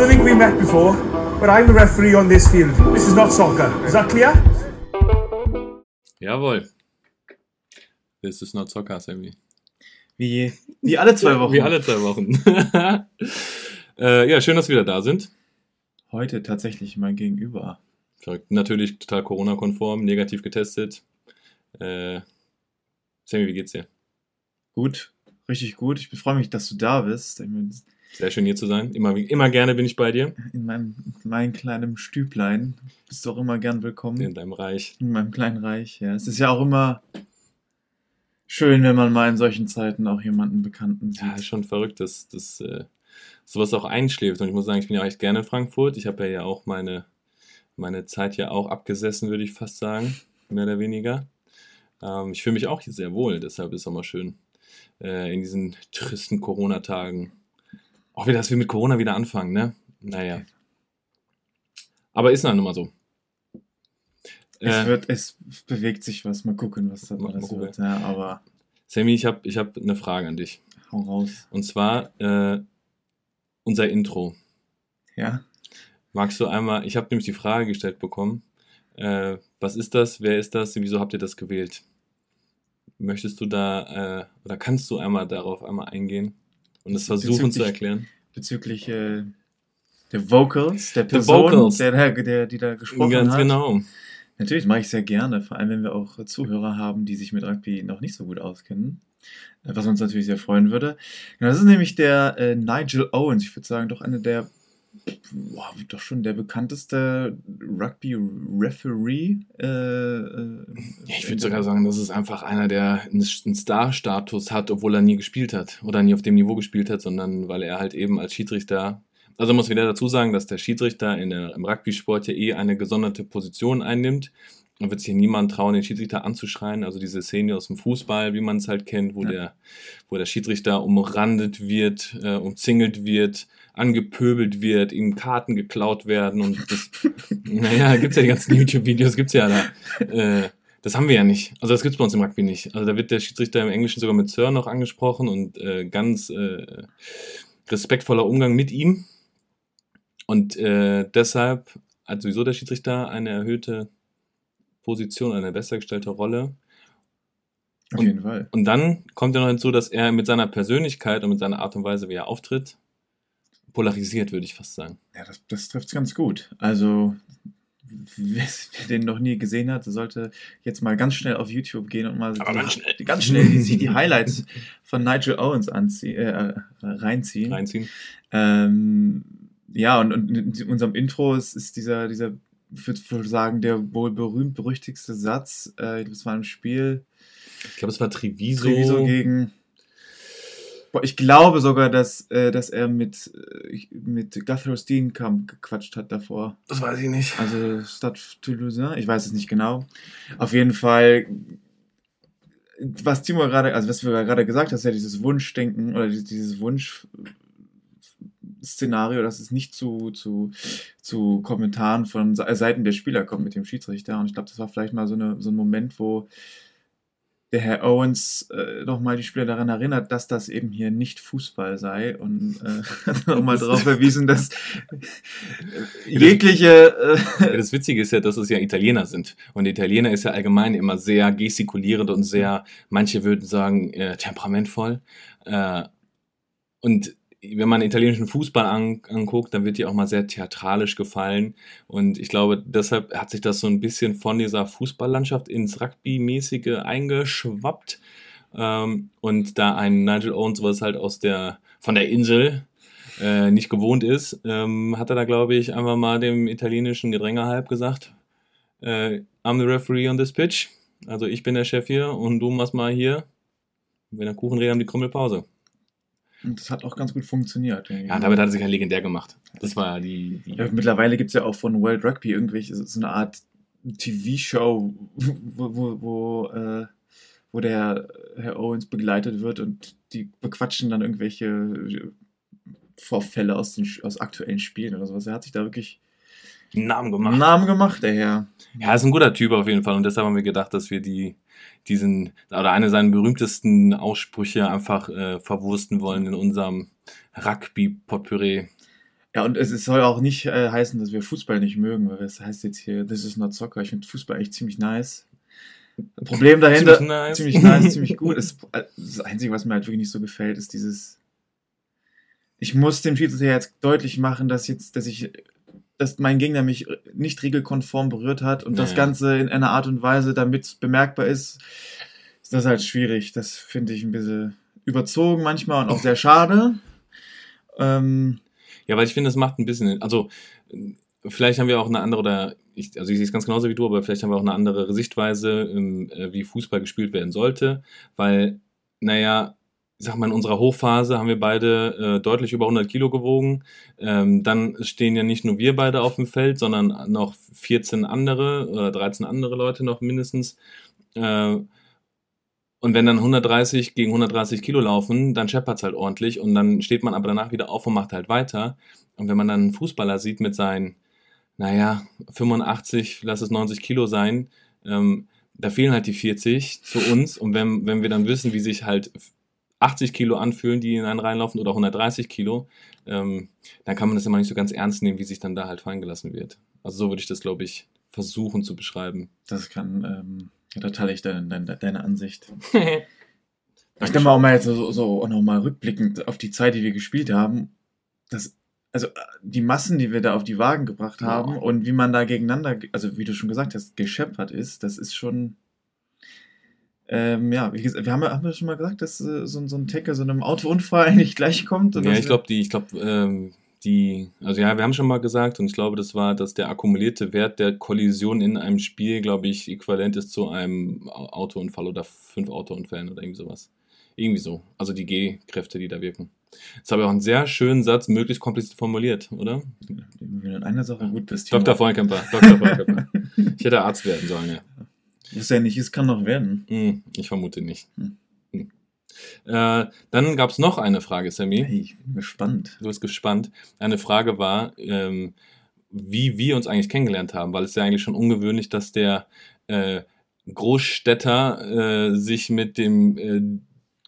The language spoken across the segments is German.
don't think we met before, but I'm the referee on this field. This is not soccer. Is that clear? Jawohl. This is not soccer, Sammy. Wie, wie alle zwei Wochen. Wie alle zwei Wochen. äh, ja, schön, dass wir wieder da sind. Heute tatsächlich mein Gegenüber. Verrückt. Natürlich total Corona-konform, negativ getestet. Äh, Sammy, wie geht's dir? Gut, richtig gut. Ich freue mich, dass du da bist. Sehr schön hier zu sein. Immer, immer gerne bin ich bei dir. In meinem, meinem kleinen Stüblein. Bist du auch immer gern willkommen. In deinem Reich. In meinem kleinen Reich, ja. Es ist ja auch immer schön, wenn man mal in solchen Zeiten auch jemanden Bekannten sieht. Ja, ist schon verrückt, dass, dass äh, sowas auch einschläft. Und ich muss sagen, ich bin ja auch echt gerne in Frankfurt. Ich habe ja auch meine, meine Zeit ja auch abgesessen, würde ich fast sagen. Mehr oder weniger. Ähm, ich fühle mich auch hier sehr wohl, deshalb ist es auch mal schön, äh, in diesen tristen Corona-Tagen. Auch wieder, dass wir mit Corona wieder anfangen, ne? Naja. Aber ist dann nun mal so. Es, äh, wird, es bewegt sich was. Mal gucken, was da alles wird. Ja, aber Sammy, ich habe ich hab eine Frage an dich. Hau raus. Und zwar äh, unser Intro. Ja. Magst du einmal, ich habe nämlich die Frage gestellt bekommen, äh, was ist das, wer ist das, wieso habt ihr das gewählt? Möchtest du da, äh, oder kannst du einmal darauf einmal eingehen und es versuchen zu erklären? Bezüglich äh, der Vocals, der Person, Vocals. Der, der, die da gesprochen Ganz hat. Ganz genau. Natürlich mache ich sehr gerne, vor allem wenn wir auch Zuhörer haben, die sich mit Rugby noch nicht so gut auskennen. Äh, was uns natürlich sehr freuen würde. Genau, das ist nämlich der äh, Nigel Owens. Ich würde sagen, doch eine der, boah, doch schon der bekannteste Rugby-Referee. Äh, äh, ja, ich würde sogar sagen, das ist einfach einer, der einen Star-Status hat, obwohl er nie gespielt hat oder nie auf dem Niveau gespielt hat, sondern weil er halt eben als Schiedsrichter also muss wieder dazu sagen, dass der Schiedsrichter in der, im Rugby-Sport ja eh eine gesonderte Position einnimmt. Da wird sich niemand trauen, den Schiedsrichter anzuschreien. Also diese Szene aus dem Fußball, wie man es halt kennt, wo, ja. der, wo der Schiedsrichter umrandet wird, äh, umzingelt wird, angepöbelt wird, ihm Karten geklaut werden und das, naja, gibt's ja die ganzen YouTube-Videos, gibt's ja da. Äh, das haben wir ja nicht. Also das gibt's bei uns im Rugby nicht. Also da wird der Schiedsrichter im Englischen sogar mit Sir noch angesprochen und äh, ganz äh, respektvoller Umgang mit ihm. Und äh, deshalb hat sowieso der Schiedsrichter eine erhöhte Position, eine besser gestellte Rolle. Auf und, jeden Fall. Und dann kommt ja noch hinzu, dass er mit seiner Persönlichkeit und mit seiner Art und Weise, wie er auftritt, polarisiert, würde ich fast sagen. Ja, das, das trifft es ganz gut. Also, wer, den noch nie gesehen hat, sollte jetzt mal ganz schnell auf YouTube gehen und mal die, ganz schnell, ganz schnell sich die Highlighs von Nigel Owens äh, reinziehen. Reinziehen. Ähm, ja, und, und in unserem Intro ist, ist dieser, dieser, ich würde sagen, der wohl berühmt-berüchtigste Satz. Äh, das war ein Spiel. Ich glaube, es war Treviso. Treviso gegen. Boah, ich glaube sogar, dass, äh, dass er mit, äh, mit Guthrie Steenkamp gequatscht hat davor. Das weiß ich nicht. Also Stade Toulouse, ich weiß es nicht genau. Auf jeden Fall was Timo gerade, also was wir gerade gesagt hast, ja dieses Wunschdenken oder dieses Wunsch Szenario, dass es nicht zu, zu, zu Kommentaren von Seiten der Spieler kommt mit dem Schiedsrichter. Und ich glaube, das war vielleicht mal so, eine, so ein Moment, wo der Herr Owens äh, nochmal die Spieler daran erinnert, dass das eben hier nicht Fußball sei und äh, nochmal darauf verwiesen, dass jegliche. Äh, das Witzige ist ja, dass es ja Italiener sind. Und Italiener ist ja allgemein immer sehr gestikulierend und sehr, manche würden sagen, äh, temperamentvoll. Äh, und wenn man italienischen Fußball an, anguckt, dann wird die auch mal sehr theatralisch gefallen. Und ich glaube, deshalb hat sich das so ein bisschen von dieser Fußballlandschaft ins Rugby-mäßige eingeschwappt. Ähm, und da ein Nigel Owens, was halt aus der, von der Insel äh, nicht gewohnt ist, ähm, hat er da, glaube ich, einfach mal dem italienischen Gedränge halb gesagt, äh, I'm the referee on this pitch. Also ich bin der Chef hier und du machst mal hier, wenn der Kuchen redet, haben die Krümmelpause. Und das hat auch ganz gut funktioniert. Ja, damit hat er sich ja legendär gemacht. Das war die. die ja, mittlerweile gibt es ja auch von World Rugby irgendwelche, so eine Art TV-Show, wo, wo, wo, äh, wo der Herr Owens begleitet wird und die bequatschen dann irgendwelche Vorfälle aus, den, aus aktuellen Spielen oder sowas. Er hat sich da wirklich Namen gemacht. Namen gemacht, der Herr. Ja, ist ein guter Typ auf jeden Fall und deshalb haben wir gedacht, dass wir die diesen, oder eine seiner berühmtesten Aussprüche einfach äh, verwursten wollen in unserem Rugby-Potpüree. Ja, und es, soll auch nicht äh, heißen, dass wir Fußball nicht mögen, weil das heißt jetzt hier, this is not soccer. Ich finde Fußball eigentlich ziemlich nice. Problem dahinter, Ziemlich nice. ziemlich nice, ziemlich gut. Es, das Einzige, was mir halt wirklich nicht so gefällt, ist dieses. Ich muss dem Schiedsrichter jetzt deutlich machen, dass jetzt, dass ich, dass mein Gegner mich nicht regelkonform berührt hat und das Ja. Ganze in einer Art und Weise, damit es bemerkbar ist, ist das halt schwierig. Das finde ich ein bisschen überzogen manchmal und auch sehr schade. Ähm, Ja, weil ich finde, es macht ein bisschen, also vielleicht haben wir auch eine andere, oder ich, also ich sehe es ganz genauso wie du, aber vielleicht haben wir auch eine andere Sichtweise, ähm, äh, wie Fußball gespielt werden sollte, weil, naja, ich sag mal, in unserer Hochphase haben wir beide äh, deutlich über 100 Kilo gewogen. Ähm, dann stehen ja nicht nur wir beide auf dem Feld, sondern noch 14 andere oder 13 andere Leute noch mindestens. Äh, und wenn dann 130 gegen 130 Kilo laufen, dann scheppert's halt ordentlich und dann steht man aber danach wieder auf und macht halt weiter. Und wenn man dann einen Fußballer sieht mit seinen, naja, 85, lass es 90 Kilo sein, ähm, da fehlen halt die 40 zu uns. Und wenn, wenn wir dann wissen, wie sich halt 80 Kilo anfühlen, die in einen reinlaufen oder 130 Kilo, ähm, dann kann man das immer nicht so ganz ernst nehmen, wie sich dann da halt fallen gelassen wird. Also so würde ich das, glaube ich, versuchen zu beschreiben. das kann, ähm, da teile ich deine, deine, deine Ansicht. Ich denke mal auch mal jetzt so, so auch noch mal rückblickend auf die Zeit, die wir gespielt haben. Das, also die Massen, die wir da auf die Wagen gebracht haben Ja. und wie man da gegeneinander, also wie du schon gesagt hast, gescheppert ist, das ist schon. Ähm, ja, wie gesagt, wir haben, haben wir schon mal gesagt, dass äh, so, ein- so ein Tacker so einem Autounfall eigentlich gleich kommt. Ja, ich glaube, die, ich glaube, ähm, die, also ja, wir haben schon mal gesagt und ich glaube, das war, dass der akkumulierte Wert der Kollision in einem Spiel, glaube ich, äquivalent ist zu einem Au- Autounfall oder fünf Autounfällen oder irgendwie sowas. Irgendwie so. Also die G-Kräfte, die da wirken. Das habe ich auch einen sehr schönen Satz, möglichst kompliziert formuliert, oder? In einer Sache gut, Thema. Dr. Vollkemper, Dr. Vollkemper. Ich hätte Arzt werden sollen, ja. Was ja nicht ist, kann noch werden. Hm, ich vermute nicht. Hm. Hm. Äh, dann gab es noch eine Frage, Sammy. Hey, ich bin gespannt. Du bist gespannt. Eine Frage war, ähm, wie wir uns eigentlich kennengelernt haben, weil es ist ja eigentlich schon ungewöhnlich, dass der äh, Großstädter äh, sich mit dem, äh,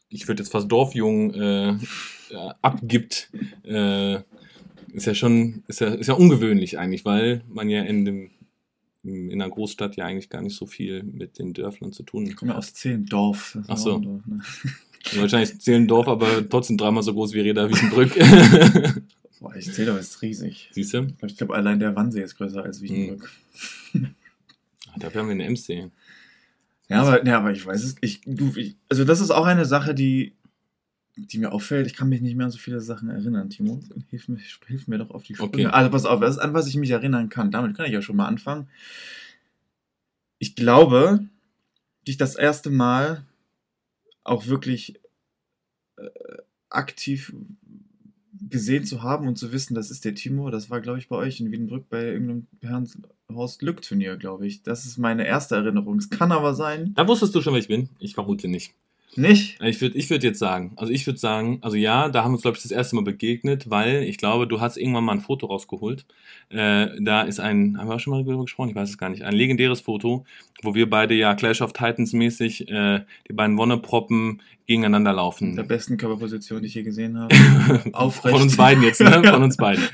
ich würde jetzt fast Dorfjungen äh, äh, abgibt. Ist ja schon, ist ja, ist ja ungewöhnlich eigentlich, weil man ja in dem in einer Großstadt ja eigentlich gar nicht so viel mit den Dörflern zu tun Ich komme ja aus Zehlendorf. Ach so. Dorf, ne? Wahrscheinlich Zehlendorf, aber trotzdem dreimal so groß wie Reda Wiesenbrück. Boah, ich Zehlendorf ist riesig. Siehst du? Ich glaube, allein der Wannsee ist größer als Wiedenbrück. Dafür haben wir eine MC. Ja, aber, ja, aber ich weiß es. Ich, du, ich, also, das ist auch eine Sache, die, die mir auffällt. Ich kann mich nicht mehr an so viele Sachen erinnern, Timo. Hilf mir, hilf mir doch auf die Sprünge. Okay. Also, pass auf, das ist an was ich mich erinnern kann. Damit kann ich ja schon mal anfangen. Ich glaube, dich das erste Mal auch wirklich äh, aktiv gesehen zu haben und zu wissen, das ist der Timo, das war, glaube ich, bei euch in Wiedenbrück bei irgendeinem Herrn Horst Lück Turnier, glaube ich. Das ist meine erste Erinnerung. Es kann aber sein, Da wusstest du schon, wer ich bin? Ich vermute nicht. Nicht. Ich würde ich würd jetzt sagen, also ich würde sagen, also ja, da haben wir uns, glaube ich, das erste Mal begegnet, weil ich glaube, du hast irgendwann mal ein Foto rausgeholt. Äh, da ist ein, haben wir auch schon mal darüber gesprochen, ich weiß es gar nicht, ein legendäres Foto, wo wir beide ja Clash of Titans mäßig äh, die beiden Wonneproppen gegeneinander laufen. Der besten Körperposition, die ich je gesehen habe. Aufrecht. Von uns beiden jetzt, ne? Von uns beiden.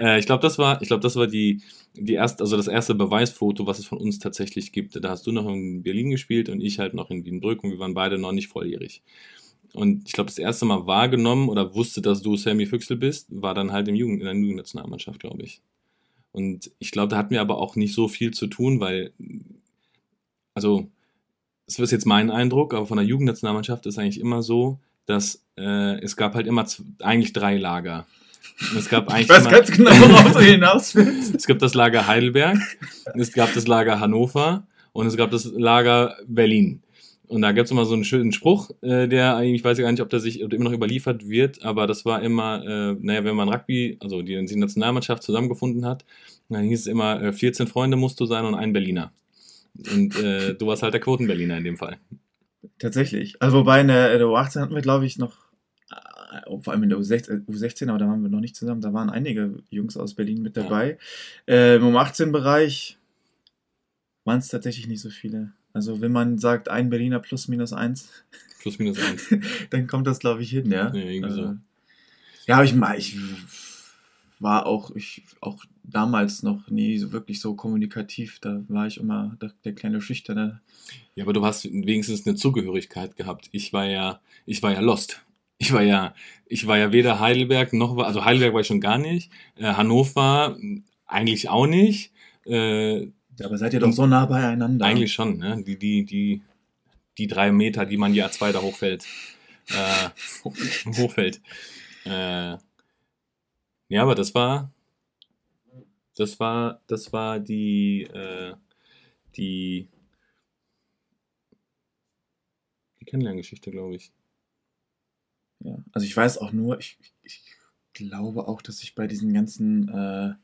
Äh, ich glaube, das war, ich glaube, das war die, die erste, also das erste Beweisfoto, was es von uns tatsächlich gibt. Da hast du noch in Berlin gespielt und ich halt noch in Wiedenbrück und wir waren beide noch nicht volljährig. Und ich glaube, das erste Mal wahrgenommen oder wusste, dass du Sammy Füchsel bist, war dann halt im Jugend, in der Jugendnationalmannschaft, glaube ich. Und ich glaube, da hatten wir aber auch nicht so viel zu tun, weil, also, das ist jetzt mein Eindruck, aber von der Jugendnationalmannschaft ist eigentlich immer so, dass äh, es gab halt immer eigentlich drei Lager. Und es gab eigentlich Ich weiß immer, ganz genau, worauf du hinaus willst. es gibt das Lager Heidelberg, es gab das Lager Hannover und es gab das Lager Berlin. Und da gibt es immer so einen schönen Spruch, äh, der eigentlich, ich weiß gar nicht, ob der sich ob der immer noch überliefert wird, aber das war immer, äh, naja, wenn man Rugby, also die, die Nationalmannschaft zusammengefunden hat, dann hieß es immer, äh, 14 Freunde musst du sein und ein Berliner. Und äh, du warst halt der Quoten-Berliner in dem Fall. Tatsächlich. Also wobei in der, in der U18 hatten wir, glaube ich, noch, äh, vor allem in der U16, U16, aber da waren wir noch nicht zusammen, da waren einige Jungs aus Berlin mit dabei. Äh, Im U18-Bereich waren es tatsächlich nicht so viele. Also wenn man sagt, ein Berliner plus minus eins, Plus minus eins. dann kommt das, glaube ich, hin, ja. Ja, irgendwie so. Äh, ja, aber ich, mein, ich war auch ich auch damals noch nie so wirklich so kommunikativ. Da war ich immer der, der kleine Schüchterne. Ja, aber du hast wenigstens eine Zugehörigkeit gehabt. Ich war ja, ich war ja lost. Ich war ja, ich war ja weder Heidelberg noch, also Heidelberg war ich schon gar nicht. Äh, Hannover eigentlich auch nicht. Äh, Ja, aber seid ihr doch so nah beieinander. Eigentlich schon, ne? Die, die, die, die drei Meter, die man die A2 da hochfällt. Äh, hochfällt. Äh, ja, aber das war. Das war, das war die, äh, die, die Kennenlerngeschichte, glaube ich. Ja, also ich weiß auch nur, ich, ich glaube auch, dass ich bei diesen ganzen äh,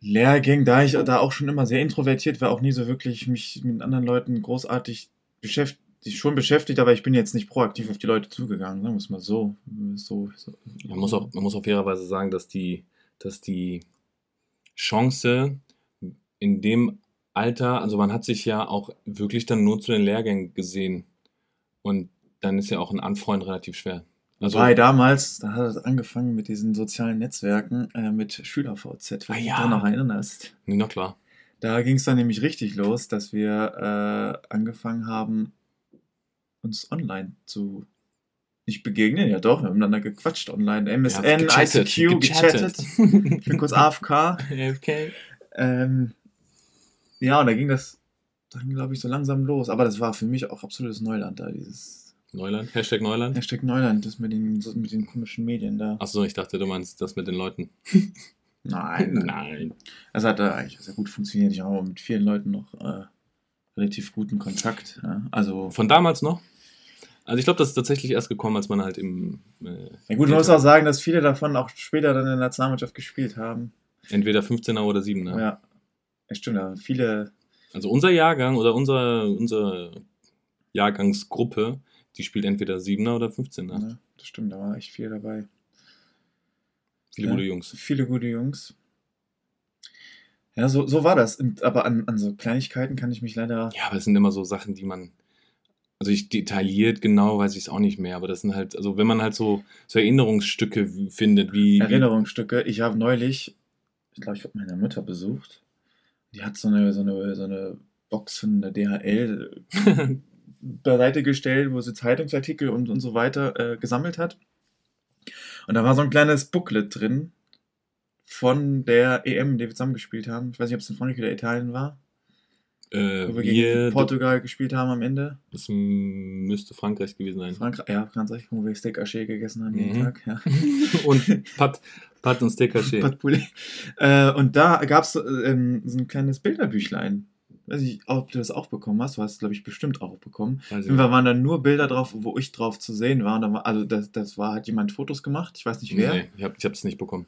Lehrgängen, da ich da auch schon immer sehr introvertiert war, auch nie so wirklich mich mit anderen Leuten großartig beschäftigt, schon beschäftigt, aber ich bin jetzt nicht proaktiv auf die Leute zugegangen, wir es mal so. so, so. Man muss auch, man muss auch fairerweise sagen, dass die, dass die Chance in dem Alter, also man hat sich ja auch wirklich dann nur zu den Lehrgängen gesehen. Und dann ist ja auch ein Anfreund relativ schwer. Also, Wobei damals, da hat es angefangen mit diesen sozialen Netzwerken, äh, mit SchülerVZ, wenn Ah du dich ja. daran noch erinnerst. nee, na klar. Da ging es dann nämlich richtig los, dass wir äh, angefangen haben, uns online zu nicht begegnen, ja doch, wir haben miteinander gequatscht online, MSN, Ja, gechattet, ICQ, gechattet. Ich bin kurz AFK. okay. Ähm, ja, und da ging das dann, glaube ich, so langsam los. Aber das war für mich auch absolutes Neuland da, dieses Neuland, Hashtag Neuland. Hashtag Neuland, das mit den, so mit den komischen Medien da. Achso, ich dachte, du meinst das mit den Leuten. Nein, Nein. Das hat da eigentlich sehr gut funktioniert. Ich habe mit vielen Leuten noch äh, relativ guten Kontakt. Ja. Also, Von damals noch? Also ich glaube, das ist tatsächlich erst gekommen, als man halt im äh, ja gut, man muss auch sagen, dass viele davon auch später dann in der Nationalmannschaft gespielt haben. entweder 15er oder 7er. Ja, ja stimmt. Haben viele, Also unser Jahrgang oder unser, unsere Jahrgangsgruppe, die spielt entweder 7er oder 15er. ne, das stimmt, da war echt viel dabei. Viele Ja. gute Jungs. Viele gute Jungs. Ja, so, so war das. Aber an, an so Kleinigkeiten kann ich mich leider. Ja, aber es sind immer so Sachen, die man. Also ich detailliert genau weiß ich es auch nicht mehr, aber das sind halt, also wenn man halt so, so Erinnerungsstücke findet, wie. Erinnerungsstücke. Ich habe neulich, ich glaube, ich habe meine Mutter besucht. Die hat so eine, so eine, so eine Box von der DHL beiseite gestellt, wo sie Zeitungsartikel und, und so weiter äh, gesammelt hat. Und da war so ein kleines Booklet drin von der EM, die wir zusammengespielt haben. Ich weiß nicht, ob es in Frankreich oder Italien war, äh, wo wir gegen Portugal gespielt haben am Ende. das müsste Frankreich gewesen sein. Frankreich, ja, Frankreich, wo wir Steak Haché gegessen haben jeden Mhm. Tag. Ja. und Pat, Pat und Steak Haché. De poulet. Äh, und da gab es ähm, so ein kleines Bilderbüchlein. Weiß nicht, ob du das auch bekommen hast. Du hast es, glaube ich, bestimmt auch bekommen. Ich Irgendwann waren da nur Bilder drauf, wo ich drauf zu sehen war. Da war also das, das war, hat jemand Fotos gemacht. Ich weiß nicht wer. Nee, ich habe es nicht bekommen.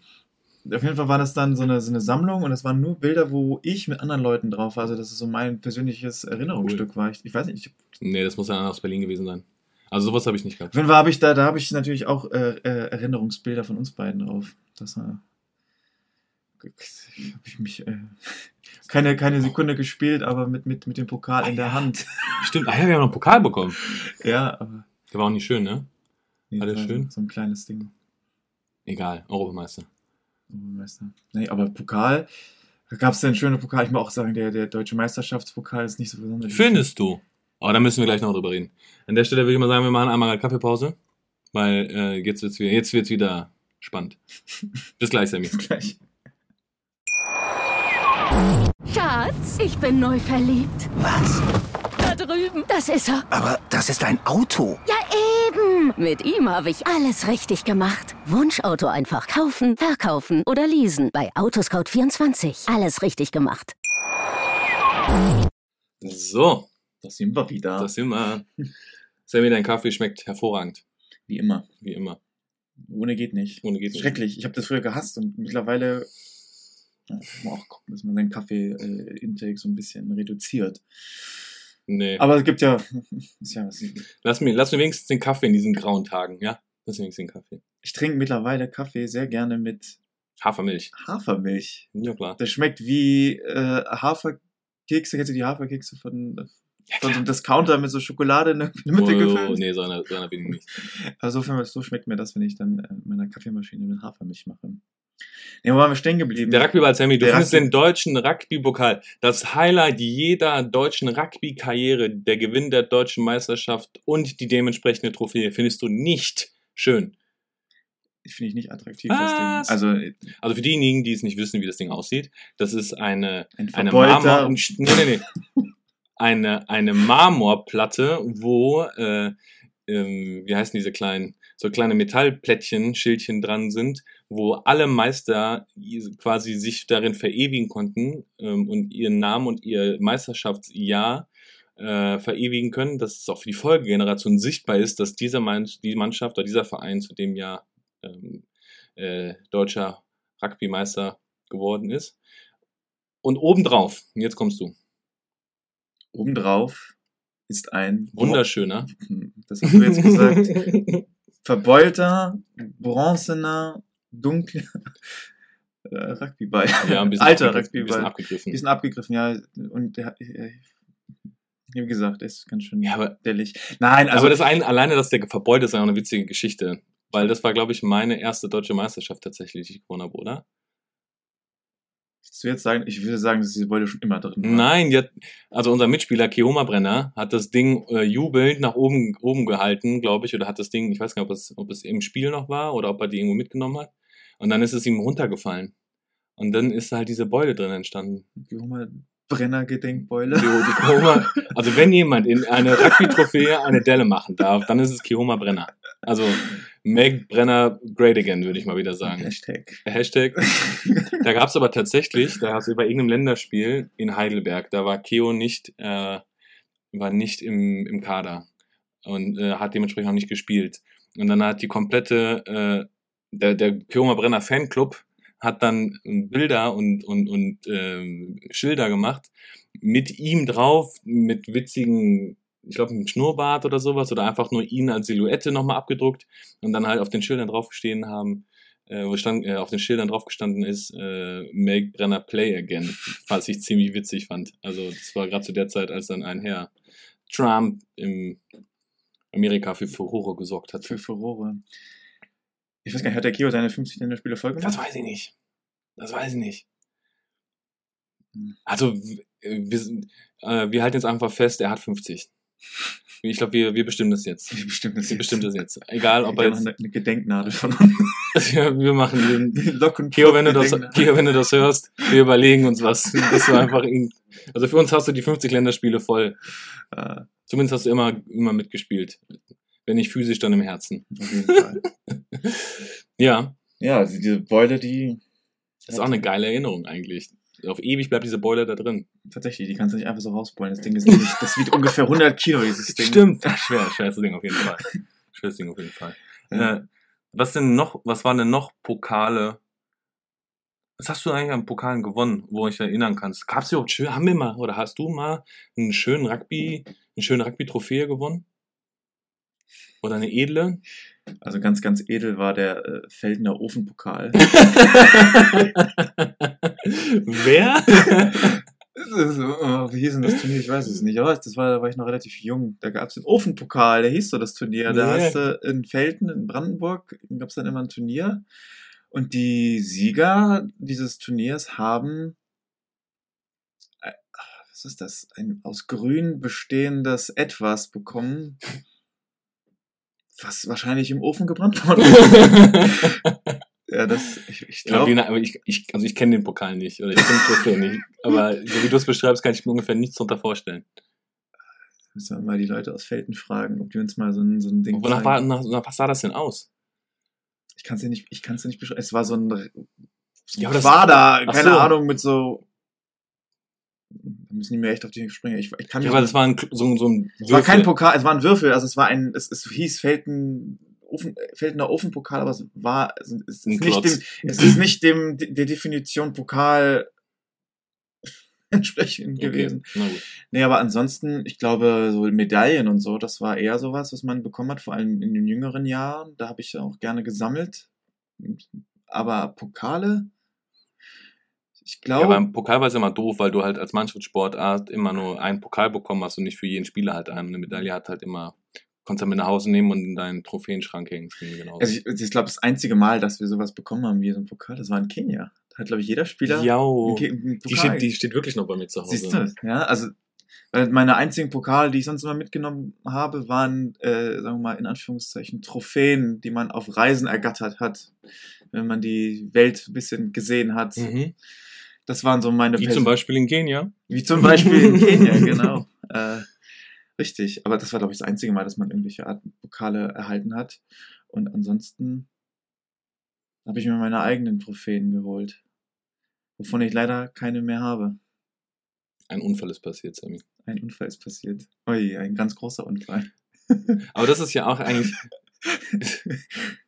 Auf jeden Fall war das dann so eine, so eine Sammlung und es waren nur Bilder, wo ich mit anderen Leuten drauf war. Also, dass es so mein persönliches Erinnerungsstück war. Ich, ich weiß nicht. Ich, Nee, das muss ja aus Berlin gewesen sein. Also sowas habe ich nicht gehabt. auf jeden Fall habe ich da, da habe ich natürlich auch äh, äh, Erinnerungsbilder von uns beiden drauf. Das war. Habe ich mich äh, keine, keine Sekunde gespielt, aber mit, mit, mit dem Pokal in der Hand. Stimmt, ah ja, wir haben noch einen Pokal bekommen. Ja, aber. Der war auch nicht schön, ne? Nee, Alles das schön? So ein kleines Ding. Egal, Europameister. Meister. Nee, aber Pokal. Da gab es denn schöne Pokal. Ich muss auch sagen, der, der deutsche Meisterschaftspokal ist nicht so besonders. Findest du? Aber da müssen wir gleich noch drüber reden. An der Stelle würde ich mal sagen, wir machen einmal eine Kaffeepause. Weil äh, jetzt wird es wieder, jetzt wird's wieder spannend. Bis gleich, Sammy. Gleich. Schatz, ich bin neu verliebt. Was? Da drüben. Das ist er. Aber das ist ein Auto. Ja, eben. Mit ihm habe ich alles richtig gemacht. Wunschauto einfach kaufen, verkaufen oder leasen. Bei Autoscout24. Alles richtig gemacht. So, Da sind wir wieder. das sind wir. Sammy, dein Kaffee schmeckt hervorragend. Wie immer. Wie immer. Ohne geht nicht. Ohne geht nicht. Schrecklich. Ich habe das früher gehasst und mittlerweile ja, muss man auch gucken, dass man seinen Kaffee-Intake so ein bisschen reduziert. Nee. Aber es gibt ja, ja lass, mir, lass mir wenigstens den Kaffee in diesen grauen Tagen, ja? Lass mir wenigstens den Kaffee. Ich trinke mittlerweile Kaffee sehr gerne mit Hafermilch. Hafermilch. Ja, klar. Das schmeckt wie äh, Haferkekse. Kennst du die Haferkekse von, Von so einem Discounter mit so Schokolade in der Mitte oh, gefüllt. nee, so einer, so einer bin ich nicht. Also so, schmeckt mir das, wenn ich dann äh, mit meiner Kaffeemaschine mit Hafermilch mache. Ne, wo waren wir stehen geblieben? Der Rugbyball, Sammy, du Der findest Rugby- den deutschen Rugby-Pokal. Das Highlight jeder deutschen Rugby-Karriere, der Gewinn der deutschen Meisterschaft und die dementsprechende Trophäe findest du nicht schön. Finde ich nicht attraktiv, Was? das Ding. Also äh, Also für diejenigen, die es nicht wissen, wie das Ding aussieht, das ist eine, ein eine. Marmor... Nee, nee, nee. Eine, eine Marmorplatte, wo, äh, ähm, wie heißen diese kleinen, so kleine Metallplättchen, Schildchen dran sind, wo alle Meister quasi sich darin verewigen konnten ähm, und ihren Namen und ihr Meisterschaftsjahr äh, verewigen können, dass es auch für die Folgegeneration sichtbar ist, dass dieser Mann, die Mannschaft oder dieser Verein zu dem Jahr ähm, äh, deutscher Rugby-Meister geworden ist. Und obendrauf, jetzt kommst du, Obendrauf ist ein... wunderschöner. Das hast du jetzt gesagt. verbeulter, bronzener, dunkler äh, Rugbyball. ja, ein bisschen Alter abgegriffen, ein bisschen Rugbyball. abgegriffen. Bisschen abgegriffen, ja. Und der, äh, wie gesagt, ist ganz schön Ja, aber- dämlich. Nein, also aber das ein, alleine, dass der verbeult ist, ist ja auch eine witzige Geschichte. Weil das war, glaube ich, meine erste deutsche Meisterschaft tatsächlich, die ich gewonnen habe, oder? willst du jetzt sagen, ich würde sagen, dass diese Beule schon immer drin war. Nein, die hat, also unser Mitspieler Keoma Brenner hat das Ding äh, jubelnd nach oben, oben gehalten, glaube ich, oder hat das Ding, ich weiß gar nicht, ob es, ob es im Spiel noch war oder ob er die irgendwo mitgenommen hat. Und dann ist es ihm runtergefallen. Und dann ist halt diese Beule drin entstanden. Die Oma Brenner Gedenkbeule. Die, Keoma, also wenn jemand in eine Rugby-Trophäe eine Delle machen darf, dann ist es Keoma Brenner. Also make Brenner great again, würde ich mal wieder sagen. Hashtag. Hashtag. Da gab es aber tatsächlich, da hast du bei irgendeinem Länderspiel in Heidelberg, da war Keo nicht, äh, war nicht im, im Kader und äh, hat dementsprechend auch nicht gespielt. Und dann hat die komplette, äh, der, der Keoma Brenner Fanclub hat dann Bilder und, und, und ähm, Schilder gemacht mit ihm drauf, mit witzigen, ich glaube, einem Schnurrbart oder sowas, oder einfach nur ihn als Silhouette nochmal abgedruckt und dann halt auf den Schildern draufgestehen haben, äh, wo stand, äh, auf den Schildern drauf gestanden ist, äh, Make Brenner Play Again, was ich ziemlich witzig fand. Also das war gerade zu der Zeit, als dann ein Herr Trump im Amerika für Furore gesorgt hat. Für Furore. Ich weiß gar nicht, hat der Kio seine 50 Länderspiele voll Das gemacht? weiß ich nicht. Das weiß ich nicht. Hm. Also, w- wir, äh, wir halten jetzt einfach fest, er hat 50. Ich glaube, wir, wir bestimmen das jetzt. Wir bestimmen das Wir jetzt. bestimmen das jetzt. Egal, ob Ich er jetzt. eine, Gedenknadel von uns. Ja, wir machen den. Lock und Keo, wenn du das. Keo, wenn du das hörst, wir überlegen uns was. Dass du einfach ihn, also für uns hast du die 50 Länderspiele voll. Äh, Zumindest hast du immer, immer mitgespielt. Wenn nicht physisch, dann im Herzen. auf jeden Fall. Ja, Ja, diese Beule, die das ist auch eine geile Erinnerung eigentlich. Auf ewig bleibt diese Boiler da drin. tatsächlich, die kannst du nicht einfach so rausbeulen. Das Ding ist nämlich, das wiegt ungefähr 100 Kilo, dieses Ding. Stimmt. Schwer, schweres Ding auf jeden Fall. Schweres Ding auf jeden Fall. Ja. Äh, was denn noch, was waren denn noch Pokale? Was hast du eigentlich an Pokalen gewonnen, wo ich erinnern kannst? Gab's überhaupt schön, haben wir mal, oder hast du mal einen schönen Rugby, eine schöne Rugby-Trophäe gewonnen? Oder eine edle? Also ganz, ganz edel war der äh, Feldner Ofenpokal. Wer? So, oh, wie hieß denn das Turnier? Ich weiß es nicht. Aber das war, da war ich noch relativ jung. Da gab es den Ofenpokal, der hieß so das Turnier. Da hast du in Felden, in Brandenburg, gab es dann immer ein Turnier. Und die Sieger dieses Turniers haben, äh, was ist das, ein aus Grün bestehendes Etwas bekommen, was wahrscheinlich im Ofen gebrannt worden ist. ja, das, ich, ich Ja, glaube, aber ich, ich, also ich kenne den Pokal nicht, oder ich kenne die Trophäe nicht. Aber so wie du es beschreibst, kann ich mir ungefähr nichts darunter vorstellen. müssen wir mal die Leute aus Felden fragen, ob die uns mal so ein, so ein Ding Wonach zeigen. war, nach, nach, was sah das denn aus? Ich kann es dir nicht, ich kann's dir nicht beschreiben. Es war so ein, Ja, aber das- Quader, Ach keine so. Ahnung, mit so. Da müssen die mir echt auf die springen. Ich, ich kann Ja, aber das war ein, so, ein- so ein es war kein Würfel. Pokal, es war ein Würfel, also es war ein, es, es hieß Felden, Ofen, Feldener Ofenpokal, aber es war, es ist, Ein nicht dem, es ist nicht dem, der Definition Pokal entsprechend Okay, gewesen. Nee, aber ansonsten, ich glaube, so Medaillen und so, das war eher sowas, was man bekommen hat, vor allem in den jüngeren Jahren. Da habe ich auch gerne gesammelt. Aber Pokale, Ich Ja, glaube, beim Pokal war es immer doof, weil du halt als Mannschaftssportart immer nur einen Pokal bekommen hast und nicht für jeden Spieler halt einen. Eine Medaille hat halt immer, konntest du mit nach Hause nehmen und in deinen Trophäenschrank hängen. Genau. also ich, ich glaube, das einzige Mal, dass wir sowas bekommen haben wie so ein Pokal, das war in Kenia. Da hat, glaube ich, jeder Spieler Ke- einen Die die steht wirklich noch bei mir zu Hause. Siehst du, ja, also meine einzigen Pokal, die ich sonst immer mitgenommen habe, waren, äh, sagen wir mal, in Anführungszeichen Trophäen, die man auf Reisen ergattert hat, wenn man die Welt ein bisschen gesehen hat. Mhm. Das waren so meine Wie Perso- zum Beispiel in Kenia. Wie zum Beispiel in Kenia, genau. Äh, richtig, aber das war, glaube ich, das einzige Mal, dass man irgendwelche Arten Pokale erhalten hat. Und ansonsten habe ich mir meine eigenen Trophäen geholt, wovon ich leider keine mehr habe. Ein Unfall ist passiert, Sammy. Ein Unfall ist passiert. Ui, ein ganz großer Unfall. Aber das ist ja auch eigentlich.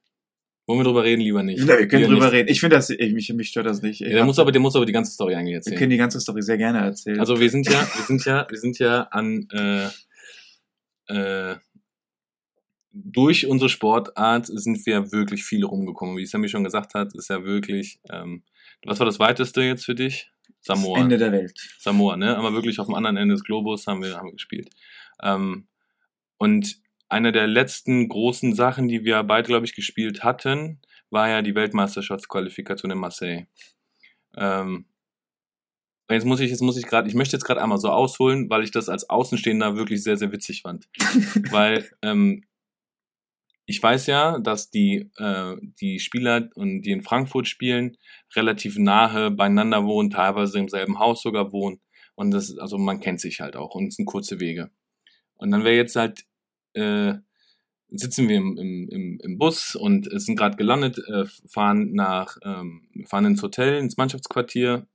Wollen wir drüber reden, lieber nicht? Na, wir können Lieber drüber nicht. reden. Ich finde das, ich, mich, mich stört das nicht. Ich Ja, der muss aber, der muss aber die ganze Story eigentlich wir erzählen. können die ganze Story sehr gerne erzählen. Also wir sind ja, wir sind ja, wir sind ja an äh, äh, durch unsere Sportart sind wir wirklich viele rumgekommen. Wie Sammy schon gesagt hat, ist ja wirklich. Ähm, was war das weiteste jetzt für dich? das Samoa. Ende der Welt. Samoa, ne? Aber wirklich auf dem anderen Ende des Globus haben wir, haben wir gespielt. Ähm, und eine der letzten großen Sachen, die wir beide, glaube ich, gespielt hatten, war ja die Weltmeisterschaftsqualifikation in Marseille. Ähm, jetzt muss ich, jetzt muss ich gerade, ich möchte jetzt gerade einmal so ausholen, weil ich das als Außenstehender wirklich sehr, sehr witzig fand. weil ähm, ich weiß ja, dass die, äh, die Spieler, die in Frankfurt spielen, relativ nahe beieinander wohnen, teilweise im selben Haus sogar wohnen. Und das, also man kennt sich halt auch und es sind kurze Wege. Und dann wäre jetzt halt, äh, sitzen wir im, im, im, Bus und sind gerade gelandet, äh, fahren nach, ähm, fahren ins Hotel, ins Mannschaftsquartier,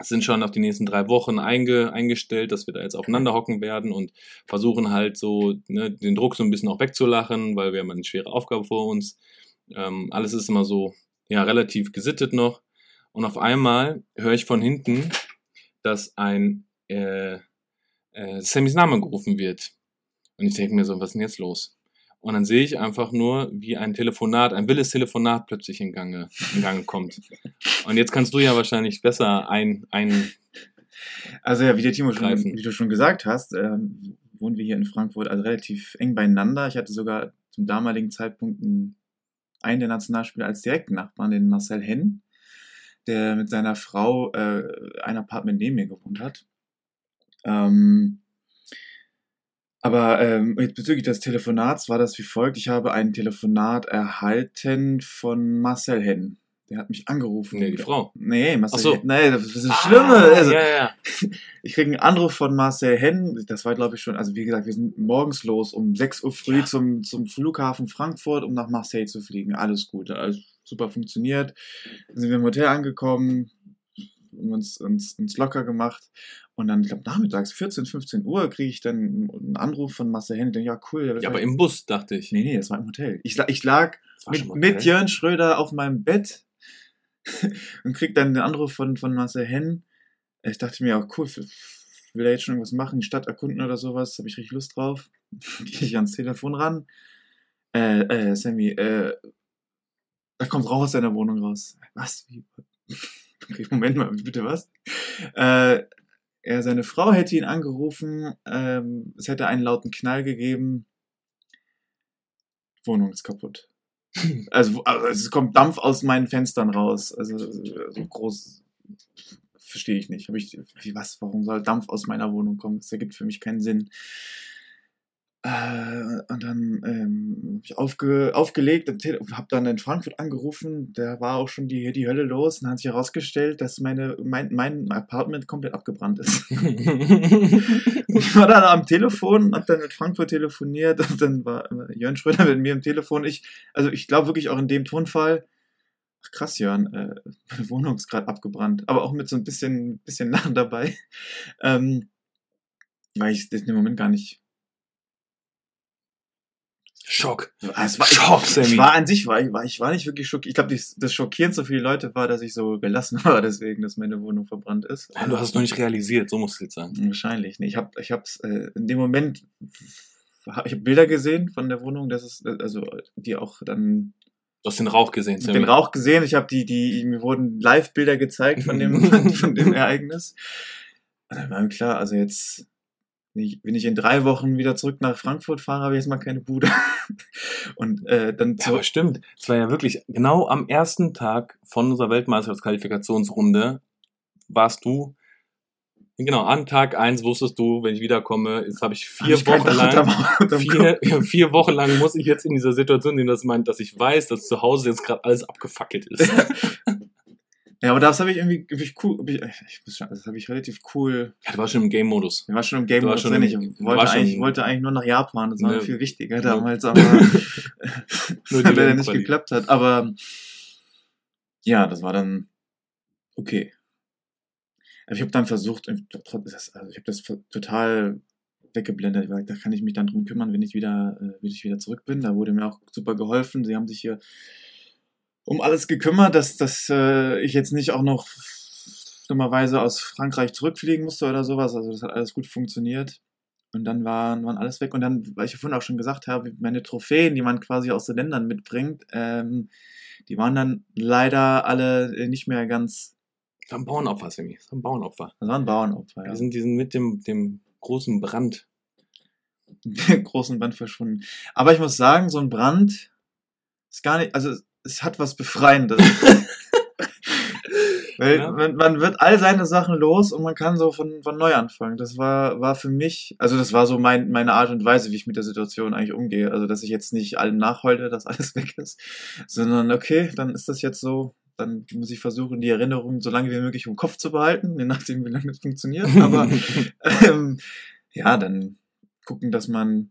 sind schon auf die nächsten drei Wochen einge, eingestellt, dass wir da jetzt aufeinander hocken werden und versuchen halt so ne, den Druck so ein bisschen auch wegzulachen, weil wir haben eine schwere Aufgabe vor uns. Ähm, alles ist immer so ja relativ gesittet noch. Und auf einmal höre ich von hinten, dass ein äh, äh, Sammys Name gerufen wird. Und ich denke mir so, was ist denn jetzt los? Und dann sehe ich einfach nur, wie ein Telefonat, ein wildes Telefonat plötzlich in Gange, in Gange kommt. Und jetzt kannst du ja wahrscheinlich besser ein, ein Also ja, wie der Timo schon, Greifen. wie du schon gesagt hast, ähm, wohnen wir hier in Frankfurt also relativ eng beieinander. Ich hatte sogar zum damaligen Zeitpunkt einen, einen der Nationalspieler als direkten Nachbarn, den Marcel Henn, der mit seiner Frau äh, ein Apartment neben mir gewohnt hat. Ähm, aber ähm, jetzt bezüglich des Telefonats war das wie folgt. Ich habe ein Telefonat erhalten von Marcel Henn. Der hat mich angerufen. Nee, die Frau. Nee, Marcel Ach so. Henn. Nee, das ist das Schlimme. Also, Ah, ja, ja. ich kriege einen Anruf von Marcel Henn. Das war, glaube ich, schon, also wie gesagt, wir sind morgens los, um 6 Uhr früh Ja. zum, zum Flughafen Frankfurt, um nach Marseille zu fliegen. Alles gut, alles super funktioniert. Dann sind wir im Hotel angekommen, uns, uns, uns locker gemacht. Und dann, ich glaube, nachmittags, 14, 15 Uhr, kriege ich dann einen Anruf von Marcel Henn. Ich denke, ja, cool. Ja, aber im Bus, dachte ich. Nee, nee, das war im Hotel. Ich, ich lag mit, mit. Jörn Schröder auf meinem Bett und krieg dann den Anruf von, von Marcel Henn. Ich dachte mir auch, cool, will er jetzt schon irgendwas machen, die Stadt erkunden oder sowas, habe ich richtig Lust drauf. Gehe ich ans Telefon ran. Äh, äh, Sammy, äh, er kommt raus aus seiner Wohnung raus. Was? Wie? Moment mal, bitte was? Äh, er, seine Frau hätte ihn angerufen, ähm, es hätte einen lauten Knall gegeben. Wohnung ist kaputt. Also, also es kommt Dampf aus meinen Fenstern raus. Also so groß verstehe ich nicht. Hab ich, wie, was, warum soll Dampf aus meiner Wohnung kommen? Das ergibt für mich keinen Sinn. Äh, und dann ähm, hab ich aufge, aufgelegt, habe dann in Frankfurt angerufen, da war auch schon die, die Hölle los und dann hat sich herausgestellt, dass meine, mein, mein Apartment komplett abgebrannt ist. Ich war dann am Telefon, hab dann mit Frankfurt telefoniert und dann war äh, Jörn Schröder mit mir am Telefon. Ich, also ich glaube wirklich auch in dem Tonfall, ach krass, Jörn, äh, meine Wohnung ist gerade abgebrannt, aber auch mit so ein bisschen, bisschen Lachen dabei, ähm, weil ich das in dem Moment gar nicht. Schock. Ah, Es war, Schock, ich, Sammy. ich war an sich, war, ich, war, ich war nicht wirklich schockiert. Ich glaube, das Schockierendste für die Leute war, dass ich so gelassen war, deswegen, dass meine Wohnung verbrannt ist. Ja, du hast es noch nicht realisiert, so musst du jetzt sagen. Wahrscheinlich. Nee, ich habe ich hab's, äh, in dem Moment, ich habe Bilder gesehen von der Wohnung, das ist, also die auch dann Du hast den Rauch gesehen, hab den Rauch gesehen. Ich habe die, die, mir wurden Live-Bilder gezeigt von dem, von dem Ereignis. Und dann war mir klar, also jetzt, wenn ich, wenn ich in drei Wochen wieder zurück nach Frankfurt fahre, habe ich jetzt mal keine Bude. Und äh, dann Ja, aber stimmt. Es war ja wirklich genau am ersten Tag von unserer Weltmeisterschaftsqualifikationsrunde warst du. Genau, an Tag eins wusstest du, wenn ich wiederkomme, jetzt habe ich hab vier kein Wochen lang. Vier, vier Wochen lang muss ich jetzt in dieser Situation sein, dass, mein, dass ich weiß, dass zu Hause jetzt gerade alles abgefackelt ist. Ja, aber das habe ich irgendwie, hab ich cool, ich, ich muss schon, das habe ich relativ cool. Ja, du warst schon im Game-Modus. Ich war schon im Game Du Modus warst schon drin. Ich wollte war eigentlich, wollte eigentlich nur nach Japan. Das war Ne. viel wichtiger Nur- damals, aber Nur die leider nicht geklappt hat. Aber ja, das war dann okay. Aber ich habe dann versucht, also ich habe das total weggeblendet, weil da kann ich mich dann drum kümmern, wenn ich wieder, äh, wenn ich wieder zurück bin. Da wurde mir auch super geholfen. Sie haben sich hier um alles gekümmert, dass, dass äh, ich jetzt nicht auch noch dummerweise aus Frankreich zurückfliegen musste oder sowas. Also das hat alles gut funktioniert. Und dann waren, waren alles weg. Und dann, weil ich ja vorhin auch schon gesagt habe, meine Trophäen, die man quasi aus den Ländern mitbringt, ähm, die waren dann leider alle äh, nicht mehr ganz, Das war ein Bauernopfer, Sammy. Das war ein Bauernopfer. das waren Bauernopfer, ja. Die sind, die sind mit dem, dem großen Brand. großen Brand verschwunden. Aber ich muss sagen, so ein Brand ist gar nicht, also es- hat was Befreiendes. Weil Ja. man, man wird all seine Sachen los und man kann so von, von neu anfangen. Das war, war für mich, also das war so mein, meine Art und Weise, wie ich mit der Situation eigentlich umgehe. Also, dass ich jetzt nicht allen nachheule, dass alles weg ist, sondern okay, dann ist das jetzt so. Dann muss ich versuchen, die Erinnerungen so lange wie möglich im Kopf zu behalten, je nachdem, wie lange das funktioniert. Aber ähm, ja, dann gucken, dass man,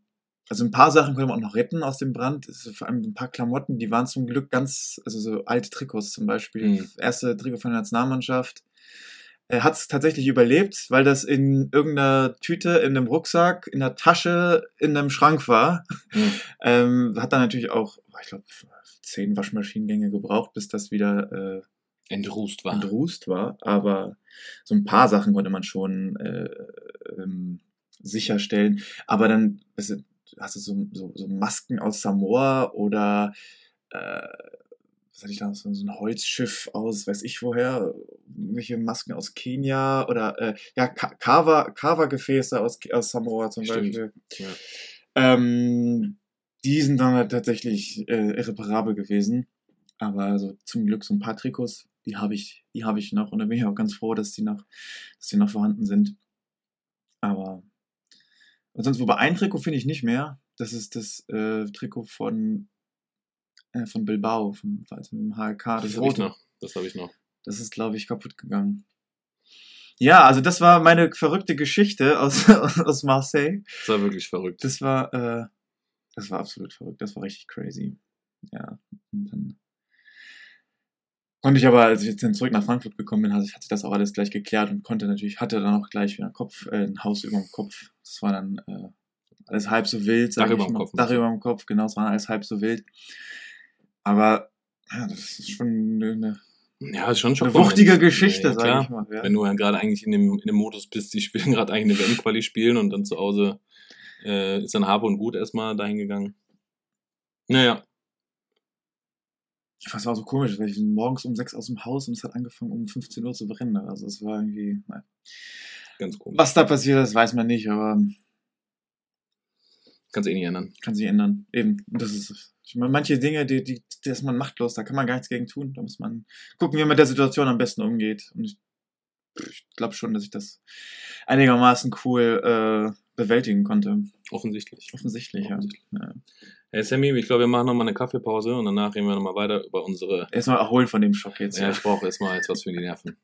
also ein paar Sachen können wir auch noch retten aus dem Brand. Ist Vor allem ein paar Klamotten, die waren zum Glück ganz, also so alte Trikots zum Beispiel. Mhm. Erste Trikot von der Nationalmannschaft. Er hat es tatsächlich überlebt, weil das in irgendeiner Tüte, in einem Rucksack, in der Tasche, in einem Schrank war. Mhm. Ähm, hat dann natürlich auch, ich glaube, zehn Waschmaschinengänge gebraucht, bis das wieder äh, Entrußt war. Rußt war, aber so ein paar Sachen konnte man schon äh, ähm, sicherstellen. Aber dann du, hast du so, so, so Masken aus Samoa oder äh, was hatte ich da, so, so ein Holzschiff aus, weiß ich woher, welche Masken aus Kenia oder äh, ja, Ka- Kava, Kava-Gefäße aus, aus Samoa zum Stimmt, Beispiel. ja. Ähm, die sind dann halt tatsächlich äh, irreparabel gewesen. Aber so zum Glück so ein paar Trikots, die habe ich, die habe ich noch und da bin ich auch ganz froh, dass die noch, dass die noch vorhanden sind. Aber und sonst, wobei ein Trikot finde ich nicht mehr. Das ist das äh, Trikot von, äh, von Bilbao, vom, also mit dem HLK. Das Das habe ich noch. Das habe ich noch. Das ist, glaube ich, kaputt gegangen. Ja, also das war meine verrückte Geschichte aus, aus Marseille. Das war wirklich verrückt. Das war, äh, das war absolut verrückt. Das war richtig crazy. Ja. Und dann konnte ich aber, als ich jetzt dann zurück nach Frankfurt gekommen bin, hat, hat sich das auch alles gleich geklärt und konnte natürlich, hatte dann auch gleich wieder einen Kopf, äh, ein Haus über dem Kopf. Das war dann äh, alles halb so wild. sag Dach ich überm mal. Kopf, Dach über dem Kopf, genau, es war alles halb so wild. Aber ja, das ist schon eine, Ja, ist schon eine wuchtige Geschichte, ja, sag ich mal. Ja. Wenn du ja gerade eigentlich in dem, in dem Modus bist, die spielen gerade eigentlich eine WM-Quali spielen und dann zu Hause äh, ist dann Habe und Gut erstmal dahin gegangen. Naja, Das war so komisch, weil ich bin morgens um sechs aus dem Haus und es hat angefangen um 15 Uhr zu brennen. Also es war irgendwie, naja. ganz komisch. Was da passiert ist, weiß man nicht, aber Kannst eh nicht ändern. kann sich ändern. Eben, das ist, ich meine, manche Dinge, die, die, da ist man machtlos, da kann man gar nichts gegen tun. Da muss man gucken, wie man mit der Situation am besten umgeht. Und ich, ich glaube schon, dass ich das einigermaßen cool äh, bewältigen konnte. Offensichtlich. Offensichtlich, ja. Offensichtlich. ja. Hey Sammy, ich glaube, wir machen nochmal eine Kaffeepause und danach reden wir nochmal weiter über unsere. Erstmal erholen von dem Schock jetzt. Ja, Ja, ich brauche erstmal jetzt was für die Nerven.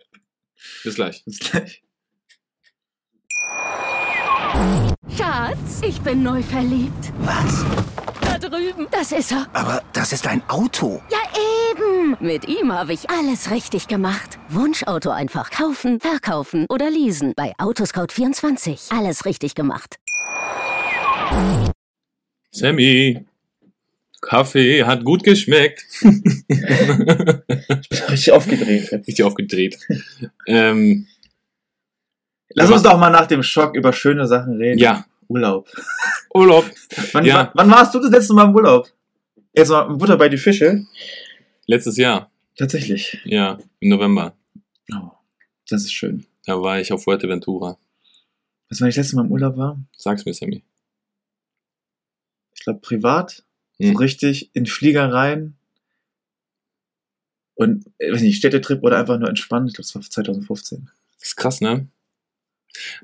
Bis gleich. Bis gleich. Schatz, ich bin neu verliebt. Was? Da drüben. Das ist er. Aber das ist ein Auto. Ja, eben. Mit ihm habe ich alles richtig gemacht. Wunschauto einfach kaufen, verkaufen oder leasen. Bei Autoscout24. Alles richtig gemacht. Sammy, Kaffee hat gut geschmeckt. Richtig aufgedreht. Jetzt. Richtig aufgedreht. ähm, Lass uns doch mal nach dem Schock über schöne Sachen reden. ja, Urlaub. Urlaub. Wann, Ja. wann, warst du das letzte Mal im Urlaub? Jetzt mal Butter bei die Fische. Letztes Jahr, Tatsächlich. ja, im November, Oh, das ist schön. da war ich auf Fuerteventura. Du, wann ich letztes Mal im Urlaub war? Sag's mir, Sammy. Ich glaube, privat. Hm. So richtig in Flieger rein. Und, äh, weiß nicht, Städtetrip oder einfach nur entspannen. Ich glaube, das war 2015. Das ist krass, ne?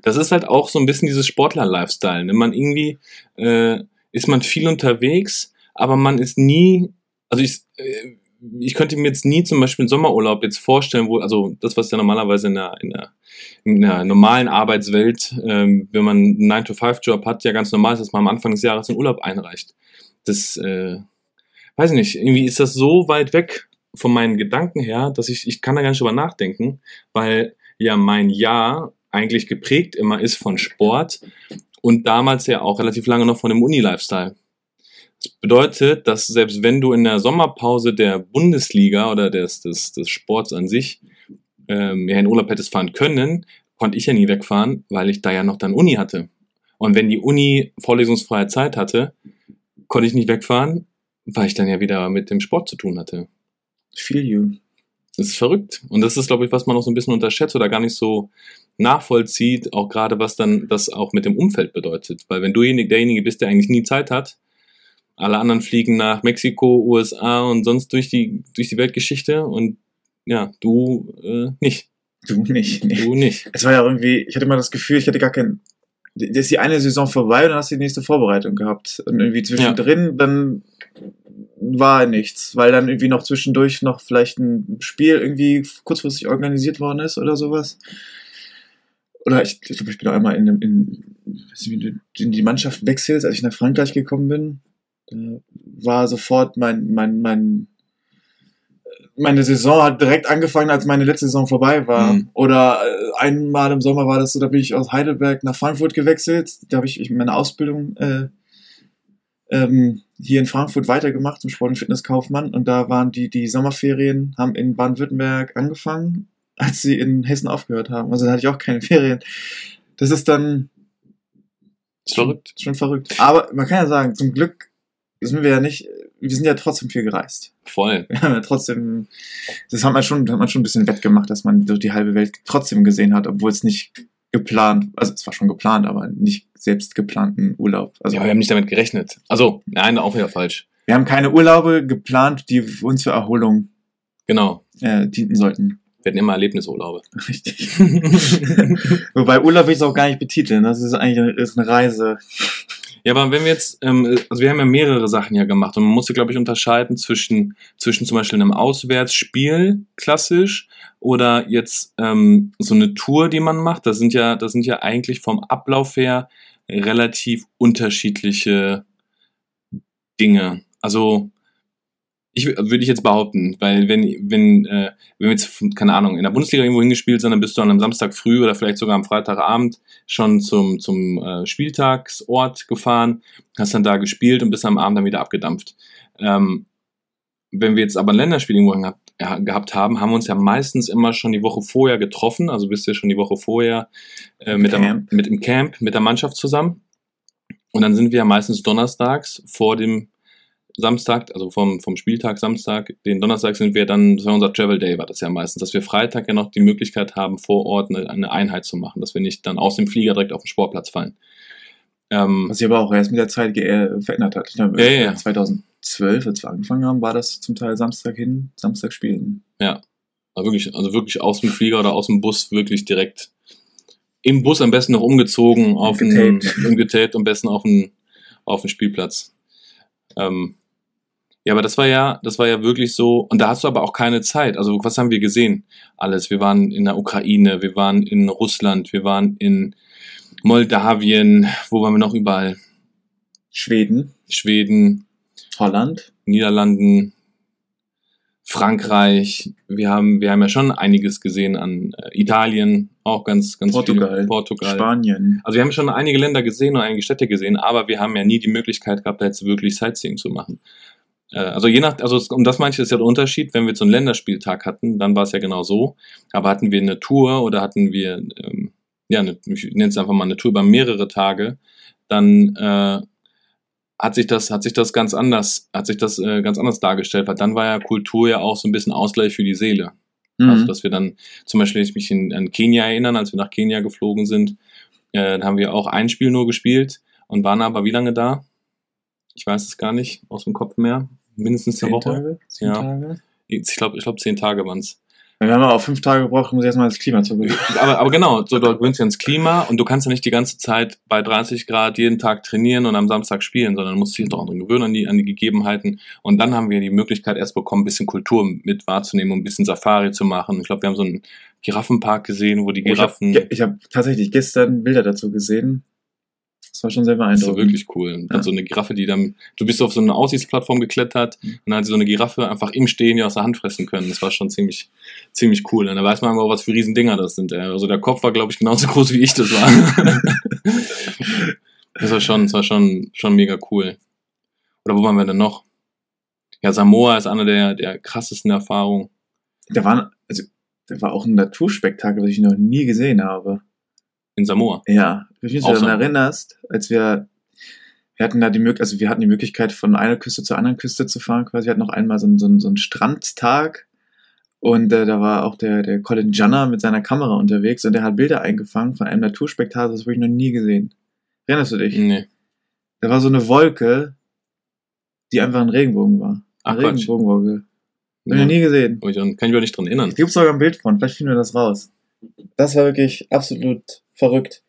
Das ist halt auch so ein bisschen dieses Sportler-Lifestyle. Ne? Man irgendwie äh, ist man viel unterwegs, aber man ist nie, also ich, äh, ich könnte mir jetzt nie zum Beispiel einen Sommerurlaub jetzt vorstellen, wo, also das, was ja normalerweise in der, in der, in der normalen Arbeitswelt, ähm, wenn man einen 9-to-5-Job hat, ja ganz normal ist, dass man am Anfang des Jahres einen Urlaub einreicht. Das, äh, weiß ich nicht, irgendwie ist das so weit weg von meinen Gedanken her, dass ich, ich kann da gar nicht drüber nachdenken, weil ja mein Jahr eigentlich geprägt immer ist von Sport und damals ja auch relativ lange noch von dem Uni-Lifestyle. Das bedeutet, dass selbst wenn du in der Sommerpause der Bundesliga oder des, des, des Sports an sich ähm, ja in Urlaub hättest fahren können, konnte ich ja nie wegfahren, weil ich da ja noch dann Uni hatte. Und wenn die Uni vorlesungsfreie Zeit hatte, konnte ich nicht wegfahren, weil ich dann ja wieder mit dem Sport zu tun hatte. Feel you. Das ist verrückt. Und das ist, glaube ich, was man noch so ein bisschen unterschätzt oder gar nicht so nachvollzieht, auch gerade was dann das auch mit dem Umfeld bedeutet. Weil wenn du derjenige bist, der eigentlich nie Zeit hat, alle anderen fliegen nach Mexiko, USA und sonst durch die, durch die Weltgeschichte und ja, du äh, nicht. Du nicht. Nee. Du nicht. Es war ja irgendwie, ich hatte immer das Gefühl, ich hatte gar kein. Ist die eine Saison vorbei und dann hast du die nächste Vorbereitung gehabt. Und irgendwie zwischendrin, dann war nichts, weil dann irgendwie noch zwischendurch noch vielleicht ein Spiel irgendwie kurzfristig organisiert worden ist oder sowas. Oder ich, ich glaube, ich bin auch einmal in, in, in die Mannschaft wechselst, als ich nach Frankreich gekommen bin. Da war sofort mein, mein, mein, meine Saison hat direkt angefangen, als meine letzte Saison vorbei war. Mhm. Oder äh, einmal im Sommer war das so, da bin ich aus Heidelberg nach Frankfurt gewechselt. Da habe ich, ich meine Ausbildung äh, ähm, hier in Frankfurt weitergemacht zum Sport- und Fitnesskaufmann. Und da waren die, die Sommerferien, haben in Baden-Württemberg angefangen, als sie in Hessen aufgehört haben. Also da hatte ich auch keine Ferien. Das ist dann Ist verrückt. schon verrückt. Aber man kann ja sagen, zum Glück sind wir ja nicht, wir sind ja trotzdem viel gereist. Voll. Ja trotzdem, das hat man schon, hat man schon ein bisschen wettgemacht, dass man so die halbe Welt trotzdem gesehen hat, obwohl es nicht geplant, also es war schon geplant, aber nicht selbst geplanten Urlaub. Also Ja, wir haben nicht damit gerechnet. Also, nein, auch wieder falsch. wir haben keine Urlaube geplant, die uns für Erholung Genau. äh, dienten sollten. Wir hatten immer Erlebnisurlaube. Richtig. Wobei Urlaub will ich es auch gar nicht betiteln. Das ist eigentlich eine, ist eine Reise. Ja, aber wenn wir jetzt, ähm, also wir haben ja mehrere Sachen ja gemacht und man musste, glaube ich, unterscheiden zwischen, zwischen zum Beispiel einem Auswärtsspiel, klassisch, oder jetzt ähm, so eine Tour, die man macht. Das sind ja, das sind ja eigentlich vom Ablauf her relativ unterschiedliche Dinge. Also ich wür- würde ich jetzt behaupten, weil wenn wenn äh, wenn wir jetzt keine Ahnung in der Bundesliga irgendwo hingespielt sind, dann bist du an einem Samstag früh oder vielleicht sogar am Freitagabend schon zum zum äh, Spieltagsort gefahren, hast dann da gespielt und bist am Abend dann wieder abgedampft. Ähm, wenn wir jetzt aber ein Länderspiel irgendwo gehabt, ja, gehabt haben, haben wir uns ja meistens immer schon die Woche vorher getroffen, also bist du schon die Woche vorher äh, mit, der, Camp. mit dem Camp, mit der Mannschaft zusammen. Und dann sind wir ja meistens donnerstags vor dem Samstag, also vom, vom Spieltag Samstag, den Donnerstag sind wir dann, das war unser Travel Day, war das ja meistens, dass wir Freitag ja noch die Möglichkeit haben, vor Ort eine, eine Einheit zu machen, dass wir nicht dann aus dem Flieger direkt auf den Sportplatz fallen. Ähm, Was sich aber auch erst mit der Zeit äh, verändert hat. Ich glaube, Ja, ja, ja. 2012, als wir angefangen haben, war das zum Teil Samstag hin, Samstag spielen. also wirklich, also wirklich aus dem Flieger oder aus dem Bus wirklich direkt im Bus am besten noch umgezogen, auf Getaped. und getaped, am besten auf den, auf den Spielplatz. Ähm, ja, aber das war ja, das war ja wirklich so, und da hast du aber auch keine Zeit. Also, was haben wir gesehen? Alles. Wir waren in der Ukraine, wir waren in Russland, wir waren in Moldawien, wo waren wir noch überall? Schweden, Schweden, Holland, Niederlanden, Frankreich. Wir haben, wir haben ja schon einiges gesehen an äh, Italien, auch ganz, ganz Portugal, viel. Portugal. Spanien. Also wir haben schon einige Länder gesehen und einige Städte gesehen, aber wir haben ja nie die Möglichkeit gehabt, da jetzt wirklich Sightseeing zu machen. Äh, Also je nach, also um das manche ist ja der Unterschied, wenn wir so einen Länderspieltag hatten, dann war es ja genau so. Aber hatten wir eine Tour oder hatten wir, ähm, ja, eine, ich nenne es einfach mal eine Tour über mehrere Tage, dann äh, hat sich das, hat sich das ganz anders, hat sich das äh, ganz anders dargestellt, weil dann war ja Kultur ja auch so ein bisschen Ausgleich für die Seele. Mhm. Also, dass wir dann, zum Beispiel, ich mich in, an Kenia erinnern, als wir nach Kenia geflogen sind, äh, da haben wir auch ein Spiel nur gespielt und waren aber wie lange da? Ich weiß es gar nicht, aus dem Kopf mehr. Mindestens eine Zehn Woche. Tage? Zehn Ja. Tage? Ich glaube, ich glaub, zehn Tage waren es. Wir haben auch fünf Tage gebraucht, um erstmal das Klima zu gewöhnen. Aber, aber genau, so, du gewöhnst dich ans Klima und du kannst ja nicht die ganze Zeit bei 30 Grad jeden Tag trainieren und am Samstag spielen, sondern musst dich doch dran gewöhnen an die, an die Gegebenheiten. Und dann haben wir die Möglichkeit erst bekommen, ein bisschen Kultur mit wahrzunehmen und ein bisschen Safari zu machen. Ich glaube, wir haben so einen Giraffenpark gesehen, wo die Ich habe Giraffen. ich hab tatsächlich gestern Bilder dazu gesehen. Das war schon sehr Das war beeindruckend. wirklich cool. Ja. so eine Giraffe, die dann, du bist auf so eine Aussichtsplattform geklettert Mhm. und dann hat sie so eine Giraffe einfach im Stehen ja aus der Hand fressen können. Das war schon ziemlich, ziemlich cool. Und da weiß man aber, was für Riesendinger das sind. Also der Kopf war, glaube ich, genauso groß wie ich das war. das war schon, das war schon, schon mega cool. Oder wo waren wir denn noch? Ja, Samoa ist eine der, der krassesten Erfahrungen. Da waren, also, da war auch ein Naturspektakel, was ich noch nie gesehen habe. In Samoa. Ja, wenn du dich daran erinnerst, als wir, wir hatten da die Möglichkeit, also wir hatten die Möglichkeit, von einer Küste zur anderen Küste zu fahren, quasi. Wir hatten noch einmal so einen, so einen, so einen Strandtag. Und äh, da war auch der, der Colin Janner mit seiner Kamera unterwegs und der hat Bilder eingefangen von einem Naturspektakel, das habe ich noch nie gesehen. Erinnerst du dich? Nee. Da war so eine Wolke, die einfach ein Regenbogen war. Ach, Eine Quatsch. Regenbogenwolke. Hab ich noch nie gesehen. Kann ich mich auch nicht dran erinnern. Es gibt sogar ein Bild von, vielleicht finden wir das raus. Das war wirklich absolut verrückt.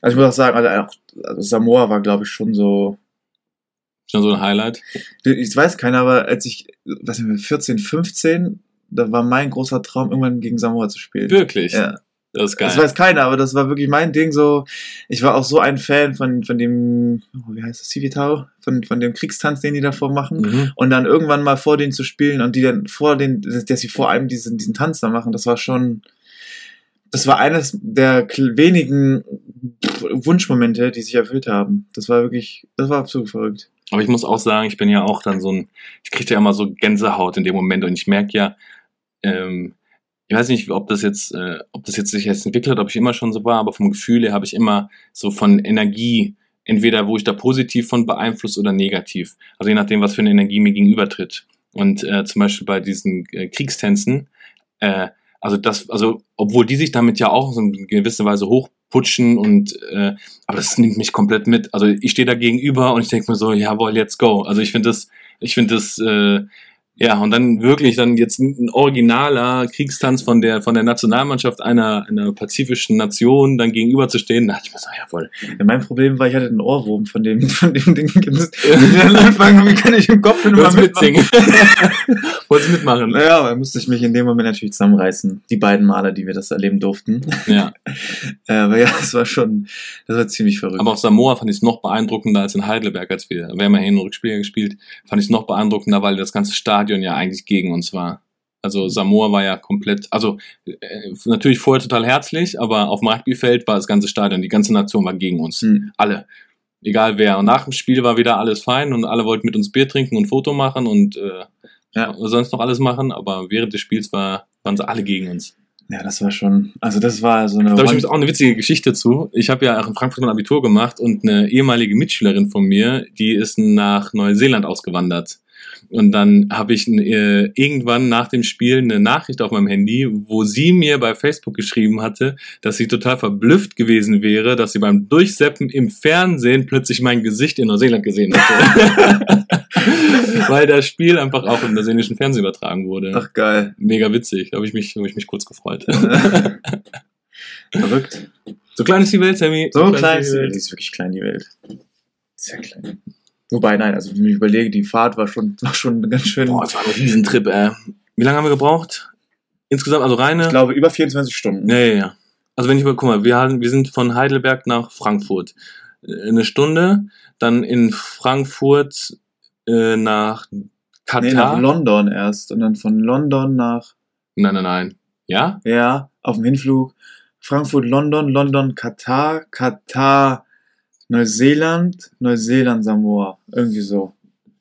Also ich muss auch sagen, also, also Samoa war, glaube ich, schon so. Schon so ein Highlight. Ich weiß keiner, aber als ich, was ich 14, 15, da war mein großer Traum, irgendwann gegen Samoa zu spielen. Wirklich. Ja. Das ist geil. Das weiß keiner, aber das war wirklich mein Ding so. Ich war auch so ein Fan von, von dem, oh, wie heißt das, Civitao? Von, von dem Kriegstanz, den die davor machen. Mhm. Und dann irgendwann mal vor denen zu spielen und die dann vor den, dass sie vor allem diesen, diesen Tanz da machen, das war schon, das war eines der wenigen Wunschmomente, die sich erfüllt haben. Das war wirklich, das war absolut verrückt. Aber ich muss auch sagen, ich bin ja auch dann so ein, ich kriege ja immer so Gänsehaut in dem Moment und ich merke ja, ähm, ich weiß nicht, ob das jetzt, äh, ob das jetzt sich jetzt entwickelt hat, ob ich immer schon so war, aber vom Gefühl her habe ich immer so von Energie, entweder wo ich da positiv von beeinflusst oder negativ. Also je nachdem, was für eine Energie mir gegenübertritt. Und äh, zum Beispiel bei diesen äh, Kriegstänzen, äh, also das, also obwohl die sich damit ja auch so in gewisser Weise hochputschen und äh, aber das nimmt mich komplett mit. Also ich stehe da gegenüber und ich denke mir so, jawohl, let's go. Also ich finde das, ich finde das, äh, ja, und dann wirklich dann jetzt ein originaler Kriegstanz von der, von der Nationalmannschaft einer, einer pazifischen Nation dann gegenüberzustehen, da dachte ich mir so, jawohl. Ja, mein Problem war, ich hatte einen Ohrwurm von dem, von dem Ding. Am Anfang, wie kann ich im Kopf immer wolltest mitsingen. wolltest mitmachen. Naja, aber da musste ich mich in dem Moment natürlich zusammenreißen. Die beiden Male, die wir das erleben durften. Ja. Äh, aber ja, das war schon, das war ziemlich verrückt. Aber auf Samoa fand ich es noch beeindruckender als in Heidelberg, als wir, wir haben ja Hin- und Rückspiel gespielt, fand ich es noch beeindruckender, weil das ganze Stadion ja eigentlich gegen uns war. Also Samoa war ja komplett, also äh, natürlich vorher total herzlich, aber auf dem Rugbyfeld war das ganze Stadion, die ganze Nation war gegen uns. Hm. Alle. Egal wer. Und nach dem Spiel war wieder alles fein und alle wollten mit uns Bier trinken und Foto machen und äh, Ja. sonst noch alles machen, aber während des Spiels war, waren sie alle gegen uns. Ja, das war schon, also das war so eine. Da habe ich übrigens auch eine witzige Geschichte zu. Ich habe ja auch in Frankfurt mein Abitur gemacht und eine ehemalige Mitschülerin von mir, die ist nach Neuseeland ausgewandert. Und dann habe ich äh, irgendwann nach dem Spiel eine Nachricht auf meinem Handy, wo sie mir bei Facebook geschrieben hatte, dass sie total verblüfft gewesen wäre, dass sie beim Durchseppen im Fernsehen plötzlich mein Gesicht in Neuseeland gesehen hatte. Weil das Spiel einfach auch im neuseeländischen Fernsehen übertragen wurde. Ach geil. Mega witzig. Da habe ich mich, hab ich mich kurz gefreut. Verrückt. So klein ist die Welt, Sammy. So klein ist die die Welt. Die ist wirklich klein, die Welt. Sehr klein. Wobei, nein, also wenn ich überlege, die Fahrt war schon, war schon ganz schön. Boah, das war ein Riesentrip, ey. Wie lange haben wir gebraucht? Insgesamt, also reine? ich glaube, über 24 Stunden. ja, ja, ja. Also wenn ich mal, guck mal, wir, haben, wir sind von Heidelberg nach Frankfurt. Äh, Eine Stunde, dann in Frankfurt äh, nach Katar. Nee, nach London erst. Und dann von London nach, nein, nein, nein. Ja? ja, auf dem Hinflug. Frankfurt, London, London, Katar, Katar, Neuseeland, Neuseeland, Samoa. Irgendwie so.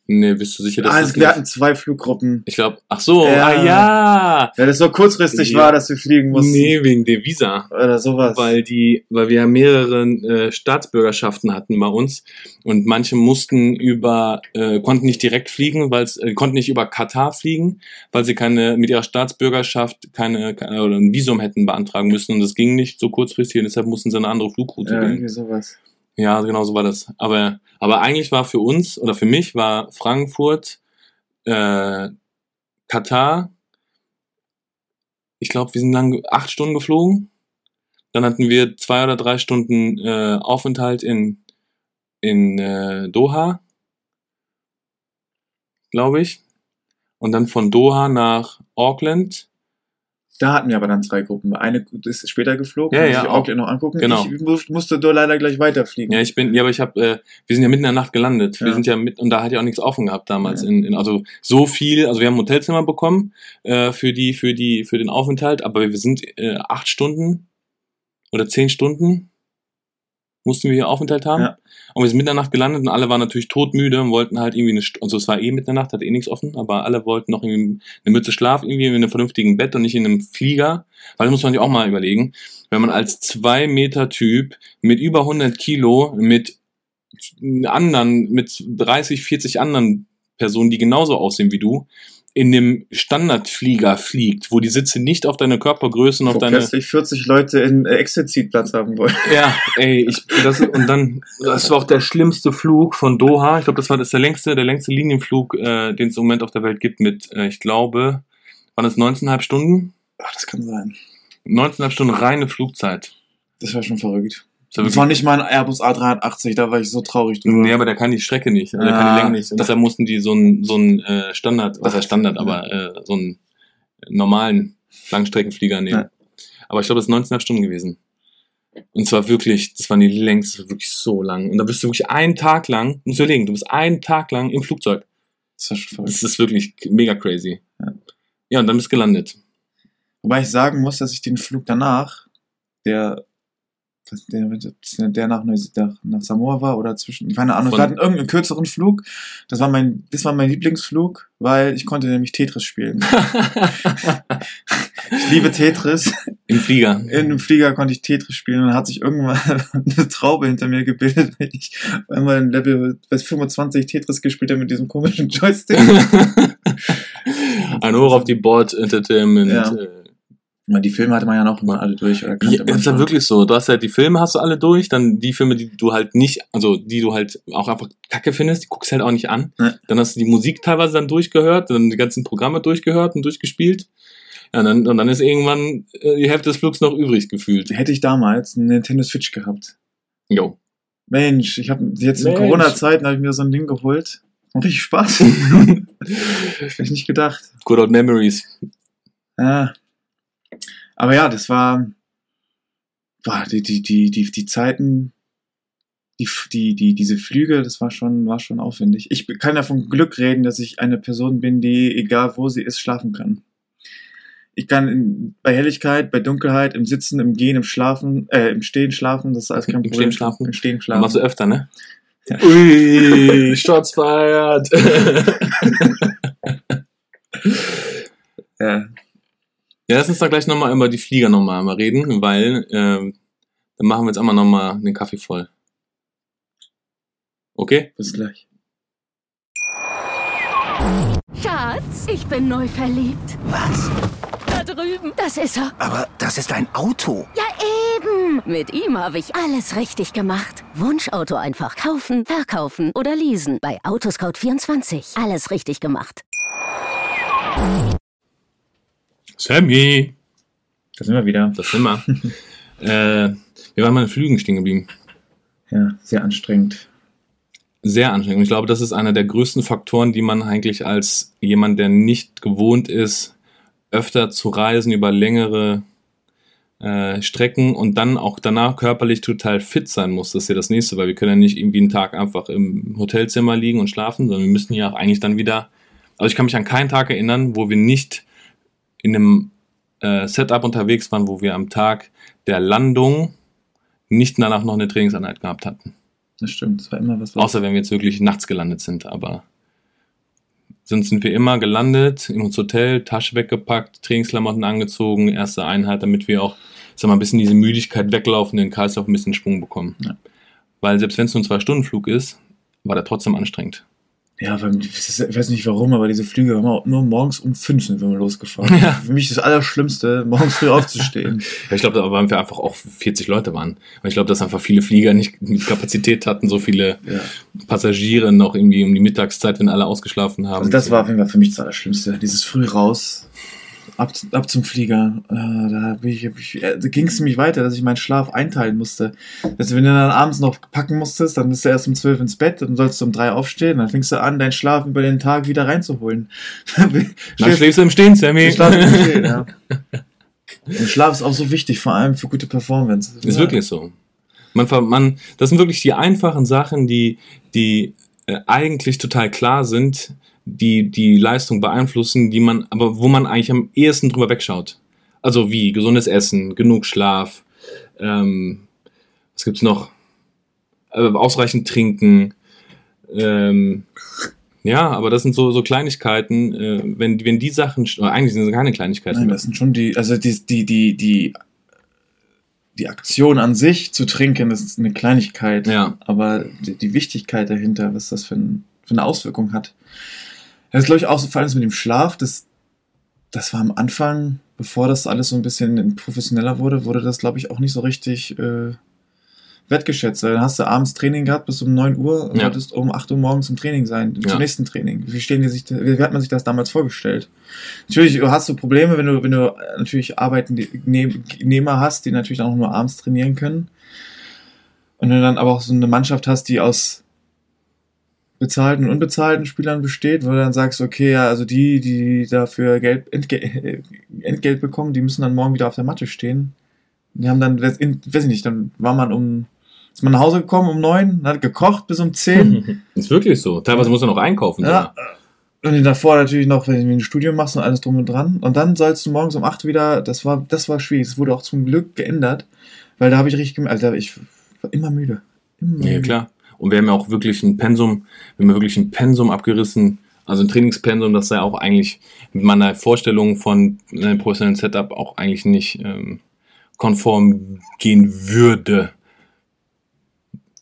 Nee, bist du sicher, dass Ah, das wir nicht- hatten zwei Fluggruppen. Ich glaube, ach so, Ja. ah ja. Weil das so kurzfristig Ja. war, dass wir fliegen mussten. Nee, wegen der Visa. Oder sowas. Weil die, weil wir mehrere äh, Staatsbürgerschaften hatten bei uns und manche mussten über, äh, konnten nicht direkt fliegen, weil es äh, konnten nicht über Katar fliegen, weil sie keine mit ihrer Staatsbürgerschaft keine, keine oder ein Visum hätten beantragen müssen und das ging nicht so kurzfristig und deshalb mussten sie eine andere Flugroute ja, wählen. irgendwie sowas. Ja, genau so war das. Aber, aber eigentlich war für uns oder für mich war Frankfurt, äh, Katar, ich glaube, wir sind lang acht Stunden geflogen. Dann hatten wir zwei oder drei Stunden äh, Aufenthalt in, in äh, Doha, glaube ich. Und dann von Doha nach Auckland. Da hatten wir aber dann zwei Gruppen. Eine ist später geflogen, Ja, muss ja, ich auch. Auckland noch angucken. Genau. Ich mu- musste da leider gleich weiterfliegen. Ja, ich bin, ja, aber ich habe, äh, wir sind ja mitten in der Nacht gelandet. Wir Ja. sind ja mit, und da hat ja auch nichts offen gehabt damals. Ja. In, in, also so viel, also wir haben ein Hotelzimmer bekommen äh, für die, für die, für den Aufenthalt, aber wir sind äh, acht Stunden oder zehn Stunden mussten wir hier Aufenthalt haben. Ja. Und wir sind mitten in der Nacht gelandet und alle waren natürlich todmüde und wollten halt irgendwie eine, St- also es war eh mitten in der Nacht, hatte eh nichts offen, aber alle wollten noch irgendwie eine Mütze Schlaf irgendwie in einem vernünftigen Bett und nicht in einem Flieger. Weil das muss man sich auch mal überlegen, wenn man als zwei Meter Typ mit über 100 Kilo mit anderen, mit 30, 40 anderen Personen, die genauso aussehen wie du, in dem Standardflieger fliegt, wo die Sitze nicht auf deine Körpergröße und auf deine plötzlich 40 Leute in äh, Exit-Seat-Platz haben wollen. ja, ey, ich, das, und dann, das war auch der schlimmste Flug von Doha. Ich glaube, das war das der längste, der längste Linienflug, äh, den es im Moment auf der Welt gibt mit, äh, ich glaube, waren es 19,5 Stunden? Ach, das kann sein. 19,5 Stunden reine Flugzeit. Das war schon verrückt. Das war nicht mal ein Airbus A380, da war ich so traurig drüber. Nee, aber der kann die Strecke nicht, also der kann die Länge nicht. Und deshalb mussten die so einen so einen, äh, Standard, was heißt Standard, aber äh, so einen normalen Langstreckenflieger nehmen. Ja. Aber ich glaube, das ist 19,5 Stunden gewesen. Und zwar wirklich, das waren die längste, wirklich so lang. Und da bist du wirklich einen Tag lang, musst du überlegen, du bist einen Tag lang im Flugzeug. Das war schon. Das ist wirklich mega crazy. Ja. Ja, und dann bist du gelandet. Wobei ich sagen muss, dass ich den Flug danach, der, der, der nach, nach, nach Samoa war oder zwischen, keine Ahnung, wir hatten irgendeinen kürzeren Flug. Das war mein, das war mein Lieblingsflug, weil ich konnte nämlich Tetris spielen. Ich liebe Tetris. Im Flieger. In einem Flieger konnte ich Tetris spielen und dann hat sich irgendwann eine Traube hinter mir gebildet, wenn ich einmal in Level was 25 Tetris gespielt habe mit diesem komischen Joystick. Ein Hoch auf die Board Entertainment. Ja. Ja, Die Filme hatte man ja noch immer alle durch. Oder Ja, ist ja wirklich so. Du hast halt die Filme hast du alle durch, dann die Filme, die du halt nicht, also die du halt auch einfach kacke findest, die guckst du halt auch nicht an. Ja. Dann hast du die Musik teilweise dann durchgehört, dann die ganzen Programme durchgehört und durchgespielt. Ja, dann, und dann ist irgendwann äh, die Hälfte des Flugs noch übrig gefühlt. Hätte ich damals einen Nintendo Switch gehabt. Jo. Mensch, ich habe jetzt in Mensch. Corona-Zeiten habe ich mir so ein Ding geholt. Macht richtig Spaß. Hätte ich nicht gedacht. Good old memories. Ja. Aber ja, das war, war die, die, die, die, die Zeiten, die, die, die, diese Flüge, das war schon, war schon aufwendig. Ich kann ja von Glück reden, dass ich eine Person bin, die, egal wo sie ist, schlafen kann. Ich kann in, bei Helligkeit, bei Dunkelheit, im Sitzen, im Gehen, im Schlafen, äh, im Stehen schlafen, das ist alles kein Im Problem. Stehen schlafen? Im Stehen schlafen. machst du öfter, ne? Ja. Ui, Shots fired. Ja. Ja, lass uns da gleich nochmal über die Flieger nochmal reden, weil ähm, dann machen wir jetzt einmal nochmal den Kaffee voll. Okay? Bis gleich. Schatz, ich bin neu verliebt. Was? Da drüben. Das ist er. Aber das ist ein Auto. Ja, eben. Mit ihm habe ich alles richtig gemacht. Wunschauto einfach kaufen, verkaufen oder leasen. Bei Autoscout24. Alles richtig gemacht. Sammy! Da sind wir wieder. Das sind wir. äh, wir waren mal in Flügen stehen geblieben. Ja, sehr anstrengend. Sehr anstrengend. Und ich glaube, das ist einer der größten Faktoren, die man eigentlich als jemand, der nicht gewohnt ist, öfter zu reisen über längere äh, Strecken und dann auch danach körperlich total fit sein muss. Das ist ja das nächste, weil wir können ja nicht irgendwie einen Tag einfach im Hotelzimmer liegen und schlafen, sondern wir müssen ja auch eigentlich dann wieder. Also ich kann mich an keinen Tag erinnern, wo wir nicht in einem äh, Setup unterwegs waren, wo wir am Tag der Landung nicht danach noch eine Trainingseinheit gehabt hatten. Das stimmt. Das war immer was. Außer wenn wir jetzt wirklich nachts gelandet sind, aber sind, sind wir immer gelandet, ins Hotel, Tasche weggepackt, Trainingsklamotten angezogen, erste Einheit, damit wir auch, sag mal, ein bisschen diese Müdigkeit weglaufen, den Kreislauf ein bisschen Schwung bekommen. Ja. Weil selbst wenn es nur ein Zwei-Stunden-Flug ist, war der trotzdem anstrengend. Ja, ich weiß nicht warum, aber diese Flüge haben wir nur morgens um fünf sind wir mal losgefahren. Ja. Für mich das Allerschlimmste, morgens früh aufzustehen. Ja, ich glaube, da waren wir einfach auch 40 Leute waren. Und ich glaube, dass einfach viele Flieger nicht die Kapazität hatten, so viele Ja. Passagiere noch irgendwie um die Mittagszeit, wenn alle ausgeschlafen haben. Also das war auf jeden Fall für mich das Allerschlimmste. Dieses früh raus, ab, ab zum Flieger. Äh, da äh, da ging es nämlich weiter, dass ich meinen Schlaf einteilen musste. Also wenn du dann abends noch packen musstest, dann bist du erst um zwölf ins Bett, dann sollst du um drei aufstehen, dann fängst du an, deinen Schlaf über den Tag wieder reinzuholen. Dann Schläfst- schläfst du im Stehen, Sammy. Schlaf im Stehen, ja. Und Schlaf ist auch so wichtig, vor allem für gute Performance. Ist wirklich so. Man, man, das sind wirklich die einfachen Sachen, die, die äh, eigentlich total klar sind, die die Leistung beeinflussen, die man, aber wo man eigentlich am ehesten drüber wegschaut. Also wie gesundes Essen, genug Schlaf, ähm, was gibt's noch? Äh, ausreichend trinken. Ähm, ja, aber das sind so, so Kleinigkeiten, äh, wenn, wenn die Sachen, eigentlich sind es keine Kleinigkeiten Nein, das sind schon die, also die, die, die, die, die Aktion an sich zu trinken, das ist eine Kleinigkeit. Ja. Aber die, die Wichtigkeit dahinter, was das für, ein, für eine Auswirkung hat. Das ist, glaube ich, auch so, vor allem mit dem Schlaf, das, das war am Anfang, bevor das alles so ein bisschen professioneller wurde, wurde das, glaube ich, auch nicht so richtig äh, wertgeschätzt. Dann hast du abends Training gehabt bis um 9 Uhr und Ja. solltest um 8 Uhr morgens im Training sein, Ja. zum nächsten Training. Wie, stehen die sich, wie hat man sich das damals vorgestellt? Natürlich hast du Probleme, wenn du, wenn du natürlich Arbeitnehmer hast, die natürlich auch nur abends trainieren können. Und wenn du dann aber auch so eine Mannschaft hast, die aus bezahlten und unbezahlten Spielern besteht, wo du dann sagst, okay, ja, also die, die dafür Geld, Entgelt, Entgelt bekommen, die müssen dann morgen wieder auf der Matte stehen. Die haben dann, weiß ich nicht, dann war man um, ist man nach Hause gekommen um neun, hat gekocht bis um zehn. Ist wirklich so. Teilweise muss er noch einkaufen. Ja. Und dann davor natürlich noch, wenn du ein Studium machst und alles drum und dran. Und dann sollst du morgens um 8 wieder, das war, das war schwierig. Es wurde auch zum Glück geändert, weil da habe ich richtig gemerkt, Alter, ich war immer müde. Immer Ja, müde. klar. Und wir haben ja auch wirklich ein Pensum, wir haben wirklich ein Pensum abgerissen, also ein Trainingspensum, das ja auch eigentlich mit meiner Vorstellung von einem professionellen Setup auch eigentlich nicht ähm, konform gehen würde.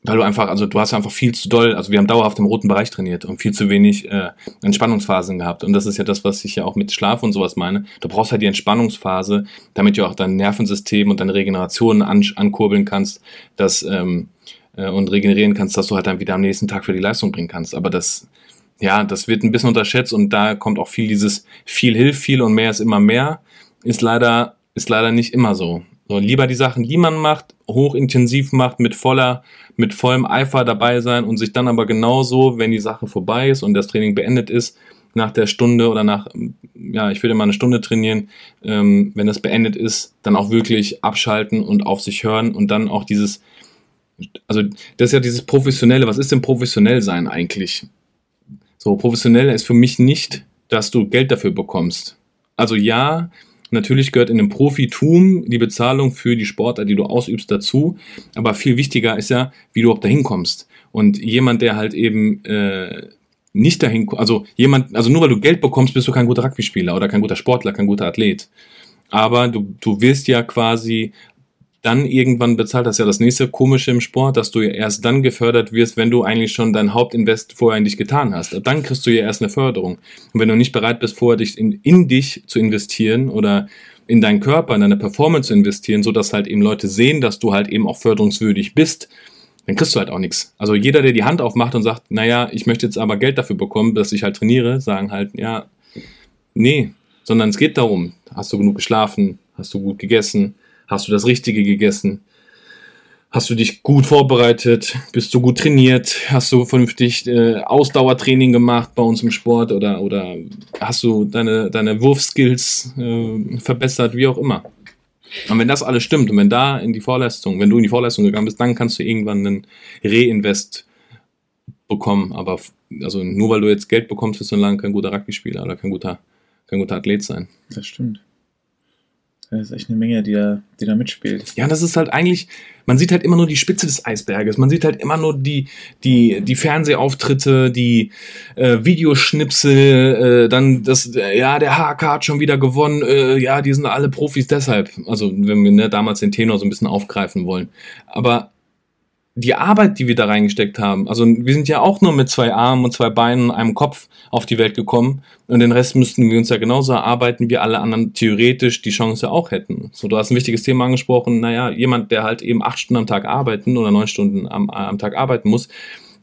Weil du einfach, also du hast einfach viel zu doll, also wir haben dauerhaft im roten Bereich trainiert und viel zu wenig äh, Entspannungsphasen gehabt. Und das ist ja das, was ich ja auch mit Schlaf und sowas meine. Du brauchst halt die Entspannungsphase, damit du auch dein Nervensystem und deine Regeneration an, ankurbeln kannst, dass, ähm, äh, und regenerieren kannst, dass du halt dann wieder am nächsten Tag für die Leistung bringen kannst. Aber das, ja, das wird ein bisschen unterschätzt und da kommt auch viel dieses viel hilft viel und mehr ist immer mehr, ist leider, ist leider nicht immer so. So, lieber die Sachen, die man macht, hochintensiv macht, mit voller, mit vollem Eifer dabei sein und sich dann aber genauso, wenn die Sache vorbei ist und das Training beendet ist, nach der Stunde oder nach, ja, ich würde mal eine Stunde trainieren, ähm, wenn das beendet ist, dann auch wirklich abschalten und auf sich hören und dann auch dieses, also das ist ja dieses Professionelle, was ist denn professionell sein eigentlich? So, professionell ist für mich nicht, dass du Geld dafür bekommst. Also ja, natürlich gehört in dem Profitum die Bezahlung für die Sportart, die du ausübst, dazu. Aber viel wichtiger ist ja, wie du auch dahin kommst. Und jemand, der halt eben äh, nicht dahin, also jemand, also nur weil du Geld bekommst, bist du kein guter Rugby-Spieler oder kein guter Sportler, kein guter Athlet. Aber du, du wirst ja quasi dann irgendwann bezahlt. Das ist ja das nächste Komische im Sport, dass du ja erst dann gefördert wirst, wenn du eigentlich schon dein Hauptinvest vorher in dich getan hast. Dann kriegst du ja erst eine Förderung. Und wenn du nicht bereit bist, vorher dich in, in dich zu investieren oder in deinen Körper, in deine Performance zu investieren, so dass halt eben Leute sehen, dass du halt eben auch förderungswürdig bist, dann kriegst du halt auch nichts. Also jeder, der die Hand aufmacht und sagt, naja, ich möchte jetzt aber Geld dafür bekommen, dass ich halt trainiere, sagen halt, ja, nee, sondern es geht darum, hast du genug geschlafen, hast du gut gegessen, Hast du das Richtige gegessen? Hast du dich gut vorbereitet? Bist du gut trainiert? Hast du vernünftig äh, Ausdauertraining gemacht bei uns im Sport? Oder, oder hast du deine, deine Wurfskills äh, verbessert? Wie auch immer. Und wenn das alles stimmt und wenn da in die Vorleistung, wenn du in die Vorleistung gegangen bist, dann kannst du irgendwann einen Reinvest bekommen. Aber also nur weil du jetzt Geld bekommst, wirst du lange kein guter Rugby-Spieler oder kein guter, kein guter Athlet sein. Das stimmt. Das ist echt eine Menge, die da, die da mitspielt. Ja, das ist halt eigentlich, man sieht halt immer nur die Spitze des Eisberges. Man sieht halt immer nur die, die, die Fernsehauftritte, die äh, Videoschnipsel, äh, dann das, ja, der HK hat schon wieder gewonnen, äh, ja, die sind alle Profis deshalb. Also, wenn wir ne, damals den Tenor so ein bisschen aufgreifen wollen. Aber die Arbeit, die wir da reingesteckt haben, also wir sind ja auch nur mit zwei Armen und zwei Beinen und einem Kopf auf die Welt gekommen und den Rest müssten wir uns ja genauso erarbeiten, wie alle anderen theoretisch die Chance auch hätten. So, du hast ein wichtiges Thema angesprochen, naja, jemand, der halt eben acht Stunden am Tag arbeiten oder neun Stunden am, am Tag arbeiten muss,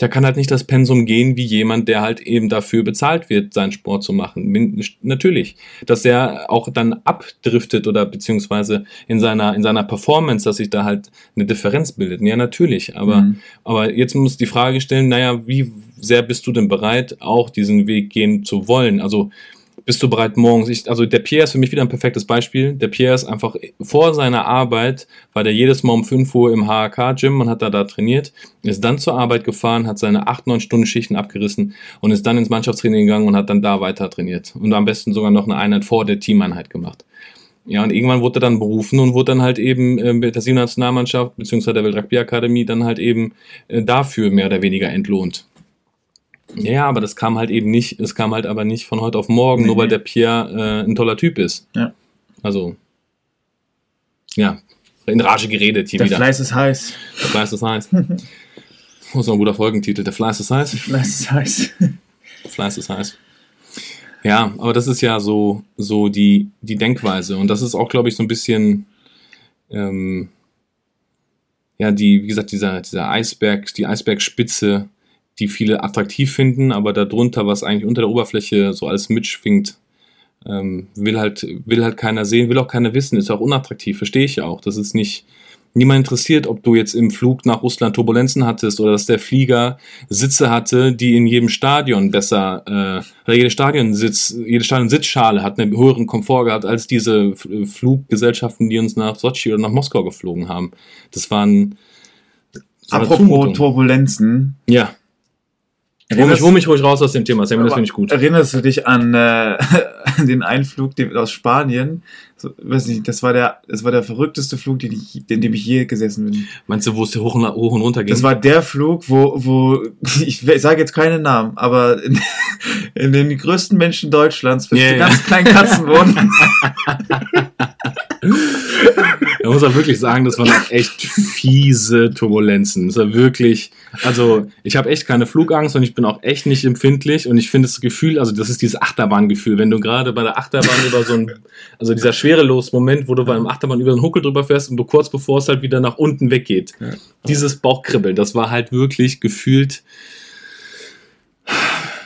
der kann halt nicht das Pensum gehen wie jemand, der halt eben dafür bezahlt wird, seinen Sport zu machen. Natürlich, dass er auch dann abdriftet oder beziehungsweise in seiner in seiner Performance, dass sich da halt eine Differenz bildet. Ja, natürlich, aber Mhm. aber jetzt muss die Frage stellen, naja, wie sehr bist du denn bereit, auch diesen Weg gehen zu wollen? Also bist du bereit morgens? Ich, also der Pierre ist für mich wieder ein perfektes Beispiel. Der Pierre ist einfach vor seiner Arbeit, war der jedes Mal um 5 Uhr im HAK-Gym und hat da, da trainiert, ist dann zur Arbeit gefahren, hat seine 8, 9 Stunden Schichten abgerissen und ist dann ins Mannschaftstraining gegangen und hat dann da weiter trainiert. Und am besten sogar noch eine Einheit vor der Teameinheit gemacht. Ja, und irgendwann wurde er dann berufen und wurde dann halt eben mit der Siebener Nationalmannschaft beziehungsweise der Weltrugby-Akademie dann halt eben äh, dafür mehr oder weniger entlohnt. Ja, aber das kam halt eben nicht, es kam halt aber nicht von heute auf morgen, Nee, nur weil der Pierre äh, ein toller Typ ist. Ja. Also, ja, in Rage geredet hier Der wieder. Fleiß ist heiß. Der Fleiß ist heiß. Ist noch ein guter Folgentitel. Der Fleiß ist heiß. Der Fleiß ist heiß. Fleiß ist heiß. Ja, aber das ist ja so, so die, die Denkweise. Und das ist auch, glaube ich, so ein bisschen, ähm, ja, die, wie gesagt, dieser, dieser Eisberg, die Eisbergspitze, die viele attraktiv finden, aber darunter, was eigentlich unter der Oberfläche so alles mitschwingt, ähm, will halt, will halt keiner sehen, will auch keiner wissen, ist auch unattraktiv, verstehe ich ja auch. Das ist nicht, niemand interessiert, ob du jetzt im Flug nach Russland Turbulenzen hattest oder dass der Flieger Sitze hatte, die in jedem Stadion besser, äh, oder jede Stadionsitz, jede Stadionsitzschale hat einen höheren Komfort gehabt als diese F- Fluggesellschaften, die uns nach Sochi oder nach Moskau geflogen haben. Das waren, das Apropos. Turbulenzen. Ja. Hol mich, Erinnerst, hol mich ruhig raus aus dem Thema, Sam, das finde ich gut. erinnerst du dich an, äh, an den Einflug den, aus Spanien? So, weiß nicht, das war der, das war der verrückteste Flug, den ich, in dem ich je gesessen bin. Meinst du, wo es hoch und, hoch und runter ging? Das war der Flug, wo, wo ich sage jetzt keine Namen, aber in, in den größten Menschen Deutschlands mit Ja, so ja. ganz kleinen Katzen wohnen. Man muss auch wirklich sagen, das waren echt fiese Turbulenzen. Das war wirklich, also ich habe echt keine Flugangst und ich bin auch echt nicht empfindlich und ich finde das Gefühl, also das ist dieses Achterbahngefühl, wenn du gerade bei der Achterbahn über so ein, also dieser Schwerelos-Moment, wo du bei einem Achterbahn über einen Huckel drüber fährst und du kurz bevor es halt wieder nach unten weggeht. Ja. Dieses Bauchkribbeln, das war halt wirklich gefühlt,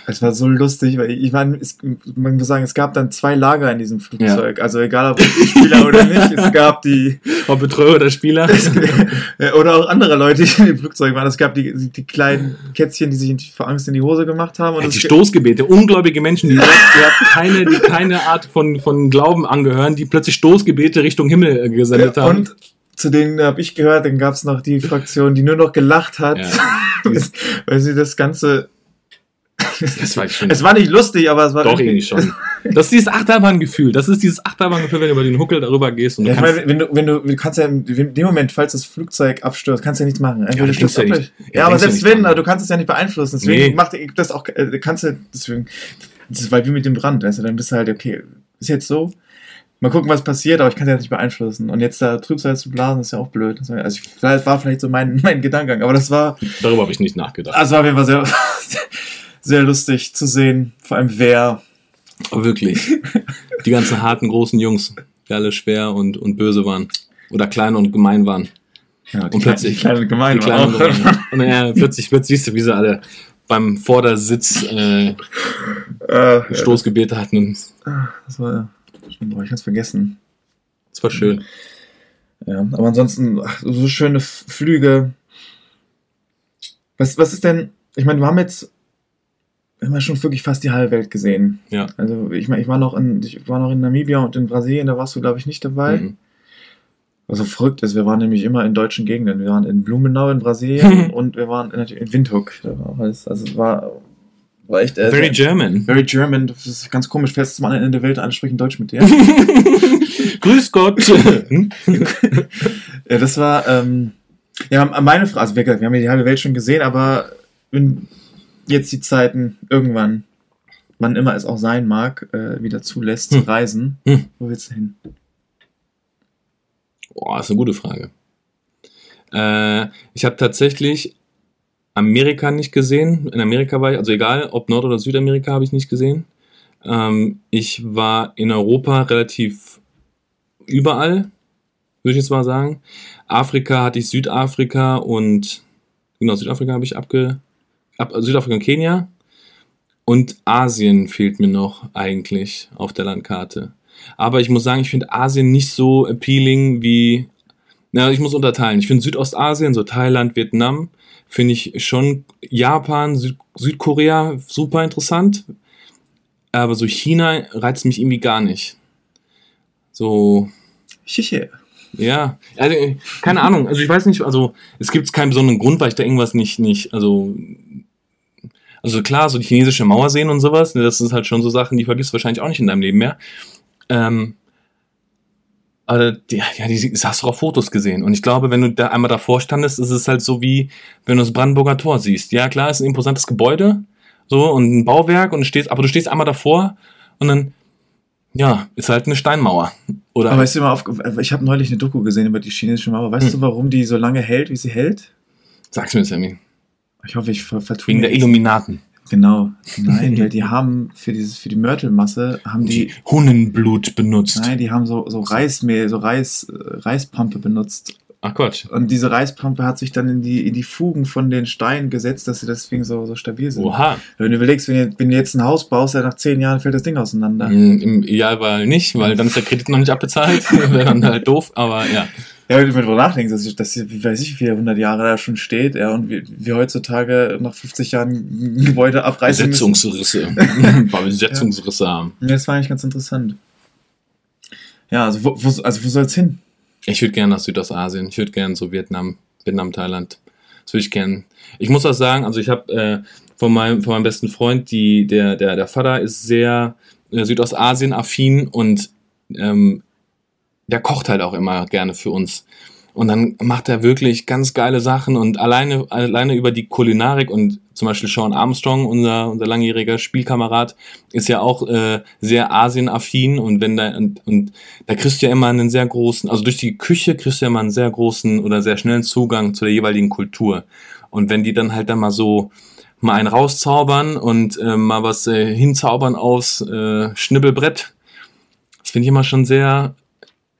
Es war so lustig, weil ich meine, es, man muss sagen, es gab dann zwei Lager in diesem Flugzeug. Also egal ob Spieler oder nicht, es gab die ob Betreuer oder Spieler. äh, oder auch andere Leute, die in dem Flugzeug waren. Es gab die, die kleinen Kätzchen, die sich vor Angst in die Hose gemacht haben. Und Ja, es die ge- Stoßgebete, ungläubige Menschen, die überhaupt keine, die keine Art von, von Glauben angehören, die plötzlich Stoßgebete Richtung Himmel äh, gesendet haben. und zu denen habe ich gehört, dann gab es noch die Fraktion, die nur noch gelacht hat, Ja. weil sie das Ganze. Das war schon. Es war nicht lustig, aber es war Doch, irgendwie schon. Das ist dieses Achterbahngefühl. Das ist dieses Achterbahngefühl, wenn du über den Huckel darüber gehst. Und du Ja, ich kannst, meine, wenn du, wenn du, du kannst ja in dem Moment, falls das Flugzeug abstürzt, kannst du ja nichts machen. Ja, du ja nicht. Ja, Ja, aber selbst wenn, du kannst es ja nicht beeinflussen. Deswegen Nee. macht das auch, äh, kannst du, deswegen, das ist halt wie mit dem Brand, weißt du, dann bist du halt, okay, ist jetzt so, mal gucken, was passiert, aber ich kann es ja nicht beeinflussen. Und jetzt da Trübsal zu blasen, ist ja auch blöd. Das war- Also, ich, vielleicht war vielleicht so mein, mein Gedankengang, aber das war, darüber habe ich nicht nachgedacht. also war auf jeden Fall sehr, sehr lustig zu sehen, vor allem wer, Aber wirklich. Die ganzen harten, großen Jungs, die alle schwer und, und böse waren. Oder klein und gemein waren. ja, Und plötzlich- kleine, die kleine und gemein. Und ja, plötzlich, plötzlich siehst du, wie sie alle beim Vordersitz äh, Äh, ja, Stoßgebete hatten. Und das war, stimmt, boah, ich kann's vergessen. das war schön. Ja, aber ansonsten, ach, so schöne Flüge. Was, was ist denn, ich meine, wir haben jetzt, wir haben ja schon wirklich fast die halbe Welt gesehen. Ja. Also ich meine, ich war noch in, ich war noch in Namibia und in Brasilien, da warst du, glaube ich, nicht dabei. Mhm. Was so verrückt ist, wir waren nämlich immer in deutschen Gegenden. Wir waren in Blumenau in Brasilien und wir waren in, in Windhoek. Also es war, War echt, äh, Very German. very German. Das ist ganz komisch. Fährst du zum anderen Ende der Welt, alle sprechen Deutsch mit dir. Grüß Gott. Ja, das war, ähm, ja, meine Frage, also wir, wir haben ja die halbe Welt schon gesehen, aber wenn jetzt die Zeiten irgendwann, wann immer es auch sein mag, äh, wieder zulässt zu Hm. reisen, Hm. wo willst du hin? Boah, ist eine gute Frage. Äh, ich habe tatsächlich Amerika nicht gesehen. In Amerika war ich, also egal, ob Nord- oder Südamerika habe ich nicht gesehen. Ähm, ich war in Europa relativ überall, würde ich jetzt mal sagen. Afrika hatte ich Südafrika und genau, Südafrika habe ich abge, ab, Südafrika und Kenia. Und Asien fehlt mir noch eigentlich auf der Landkarte. Aber ich muss sagen, ich finde Asien nicht so appealing wie. Na, ich muss unterteilen. Ich finde Südostasien, so Thailand, Vietnam, finde ich schon Japan, Süd Südkorea super interessant. Aber so China reizt mich irgendwie gar nicht. So, Chiche. ja, also, keine Ahnung. Also ich weiß nicht, also es gibt keinen besonderen Grund, weil ich da irgendwas nicht, nicht, also, also klar, so die chinesische Mauer sehen und sowas, ne, das sind halt schon so Sachen, die vergisst du wahrscheinlich auch nicht in deinem Leben mehr. Ähm, aber die, ja, die, das hast du auf Fotos gesehen. Und ich glaube, wenn du da einmal davor standest, ist es halt so wie, wenn du das Brandenburger Tor siehst. Ja, klar, ist ein imposantes Gebäude, so, und ein Bauwerk, und du stehst, aber du stehst einmal davor, und dann, ja, ist halt eine Steinmauer. Oder Aber mal auf, ich habe neulich eine Doku gesehen über die chinesische Mauer. Weißt Hm. du, warum die so lange hält, wie sie hält? sag's mir, Sammy. Ich hoffe, ich ver vertue Wegen der Illuminaten. Genau. Nein, weil die haben für dieses, für die Mörtelmasse haben die, Die Hunnenblut benutzt. nein, die haben so, so Reismehl, so Reis, äh, Reispampe benutzt. Ach Quatsch. Und diese Reispampe hat sich dann in die, in die Fugen von den Steinen gesetzt, dass sie deswegen so, so stabil sind. Oha. Wenn du überlegst, wenn, wenn du jetzt ein Haus baust, ja nach zehn Jahren fällt das Ding auseinander. Mm, Im Idealfall nicht, weil dann ist der Kredit noch nicht abbezahlt. Wäre dann halt doof, aber ja. Ja, wenn du darüber nachdenkst, dass, ich- dass wie weiß ich, wie 100 Jahre da schon steht, ja, und wir, wir heutzutage nach 50 Jahren ein Gebäude abreißen. Besetzungsrisse. Weil wir Besetzungsrisse haben. Ja, Das war eigentlich ganz interessant. Ja, also wo, wo, also wo soll's hin? Ich würde gerne nach Südostasien. Ich würde gerne so Vietnam, Vietnam, Thailand. Das würde ich gerne. Ich muss auch sagen, also ich habe äh, von, meinem, von meinem besten Freund, die, der, der, der Vater ist sehr äh, Südostasien-affin und ähm, der kocht halt auch immer gerne für uns. Und dann macht er wirklich ganz geile Sachen und alleine, alleine über die Kulinarik und zum Beispiel Sean Armstrong, unser, unser langjähriger Spielkamerad, ist ja auch äh, sehr Asien-affin und wenn da, und, und da kriegst du ja immer einen sehr großen, also durch die Küche kriegst du ja immer einen sehr großen oder sehr schnellen Zugang zu der jeweiligen Kultur. Und wenn die dann halt dann mal so mal einen rauszaubern und äh, mal was äh, hinzaubern aus äh, Schnibbelbrett, das finde ich immer schon sehr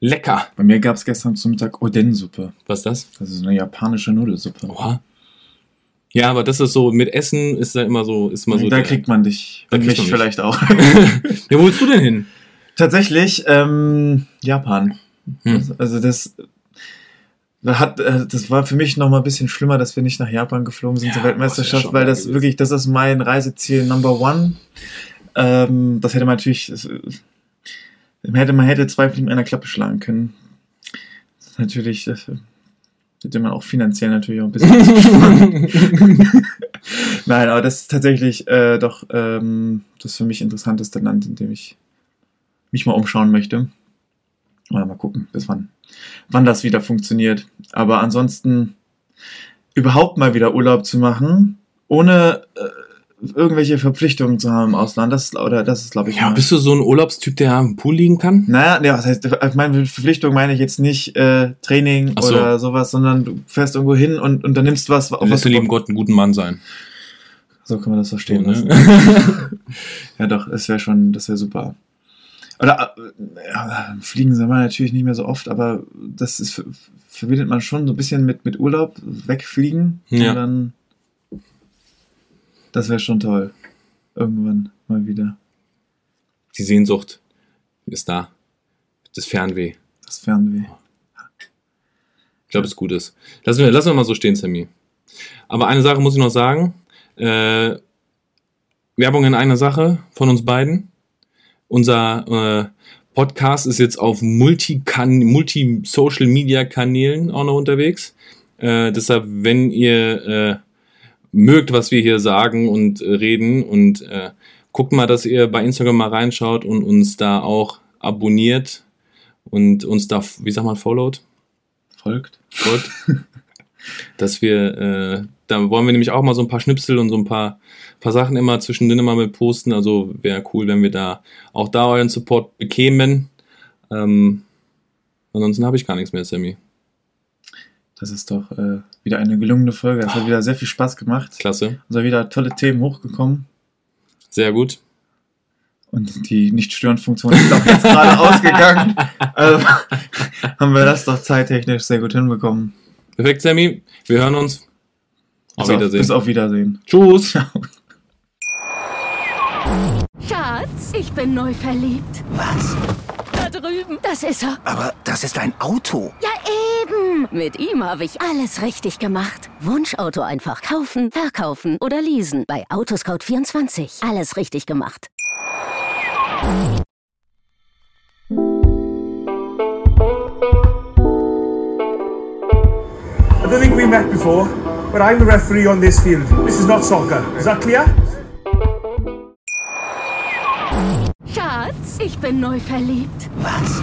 lecker. Bei mir gab's gestern zum Mittag Oden-Suppe. Was ist das? Das ist eine japanische Nudelsuppe. Oha. Ja, aber das ist so, mit Essen ist da immer so, ist immer so. da der- kriegt man dich. Da kriegt mich man mich. vielleicht auch. ja, wo willst du denn hin? Tatsächlich, ähm, Japan. Hm. Also das da hat, äh, das war für mich noch mal ein bisschen schlimmer, dass wir nicht nach Japan geflogen sind Ja, zur Weltmeisterschaft, schon weil das gewesen. wirklich, das ist mein Reiseziel Number One. Ähm, das hätte man natürlich, man hätte, man hätte zwei Fliegen mit einer Klappe schlagen können. Das ist natürlich, das äh, hätte man auch finanziell natürlich auch ein bisschen. Nein, aber das ist tatsächlich äh, doch ähm, das für mich interessanteste Land, in dem ich mich mal umschauen möchte. Mal, mal gucken, bis wann, wann das wieder funktioniert. Aber ansonsten überhaupt mal wieder Urlaub zu machen, ohne äh, irgendwelche Verpflichtungen zu haben im Ausland, das, oder das ist, glaube ich, Ja, bist du so ein Urlaubstyp, der am Pool liegen kann? naja, nee, was heißt, ich meine Verpflichtung meine ich jetzt nicht äh, Training so. oder sowas, sondern du fährst irgendwo hin und was, auf Du was lässt du du lieben Gott einen guten Mann sein. So kann man das verstehen So, lassen. ne? Ja, doch, das wäre schon, das wäre super. Oder äh, ja, fliegen sind wir natürlich nicht mehr so oft, aber das ist verbindet man schon so ein bisschen mit, mit Urlaub, wegfliegen. Ja. Und dann, das wäre schon toll. Irgendwann mal wieder. Die Sehnsucht ist da. Das Fernweh. Das Fernweh. Ich glaube, es gut ist. Lassen wir, lassen wir mal so stehen, Sammy. Aber eine Sache muss ich noch sagen. Äh, Werbung in einer Sache von uns beiden. Unser äh, Podcast ist jetzt auf Multi-Social-Media-Kanälen auch noch unterwegs. Äh, deshalb, wenn ihr äh, mögt, was wir hier sagen und äh, reden. Und äh, guckt mal, dass ihr bei Instagram mal reinschaut und uns da auch abonniert und uns da, wie sagt man, followt? Folgt. Folgt. dass wir, äh, da wollen wir nämlich auch mal so ein paar Schnipsel und so ein paar, paar Sachen immer zwischendrin immer mit posten. Also wäre cool, wenn wir da auch da euren Support bekämen. Ähm, ansonsten habe ich gar nichts mehr, Sammy. Das ist doch äh, wieder eine gelungene Folge. Es hat wieder sehr viel Spaß gemacht. Klasse. Es sind wieder tolle Themen hochgekommen. Sehr gut. Und die Nicht-Stören-Funktion ist auch jetzt gerade ausgegangen. Also haben wir das doch zeittechnisch sehr gut hinbekommen. Perfekt, Sammy. Wir hören uns. Auf bis Wiedersehen. Auf, bis auf Wiedersehen. Tschüss. Schatz, ich bin neu verliebt. Was? Da drüben. Das ist er. Aber das ist ein Auto. Ja, eben. Mit ihm habe ich alles richtig gemacht. Wunschauto einfach kaufen, verkaufen oder leasen. Bei Autoscout24. Alles richtig gemacht. I don't think we met before, but I'm the referee on this field. This is not soccer. Is that clear? Schatz, ich bin neu verliebt. Was?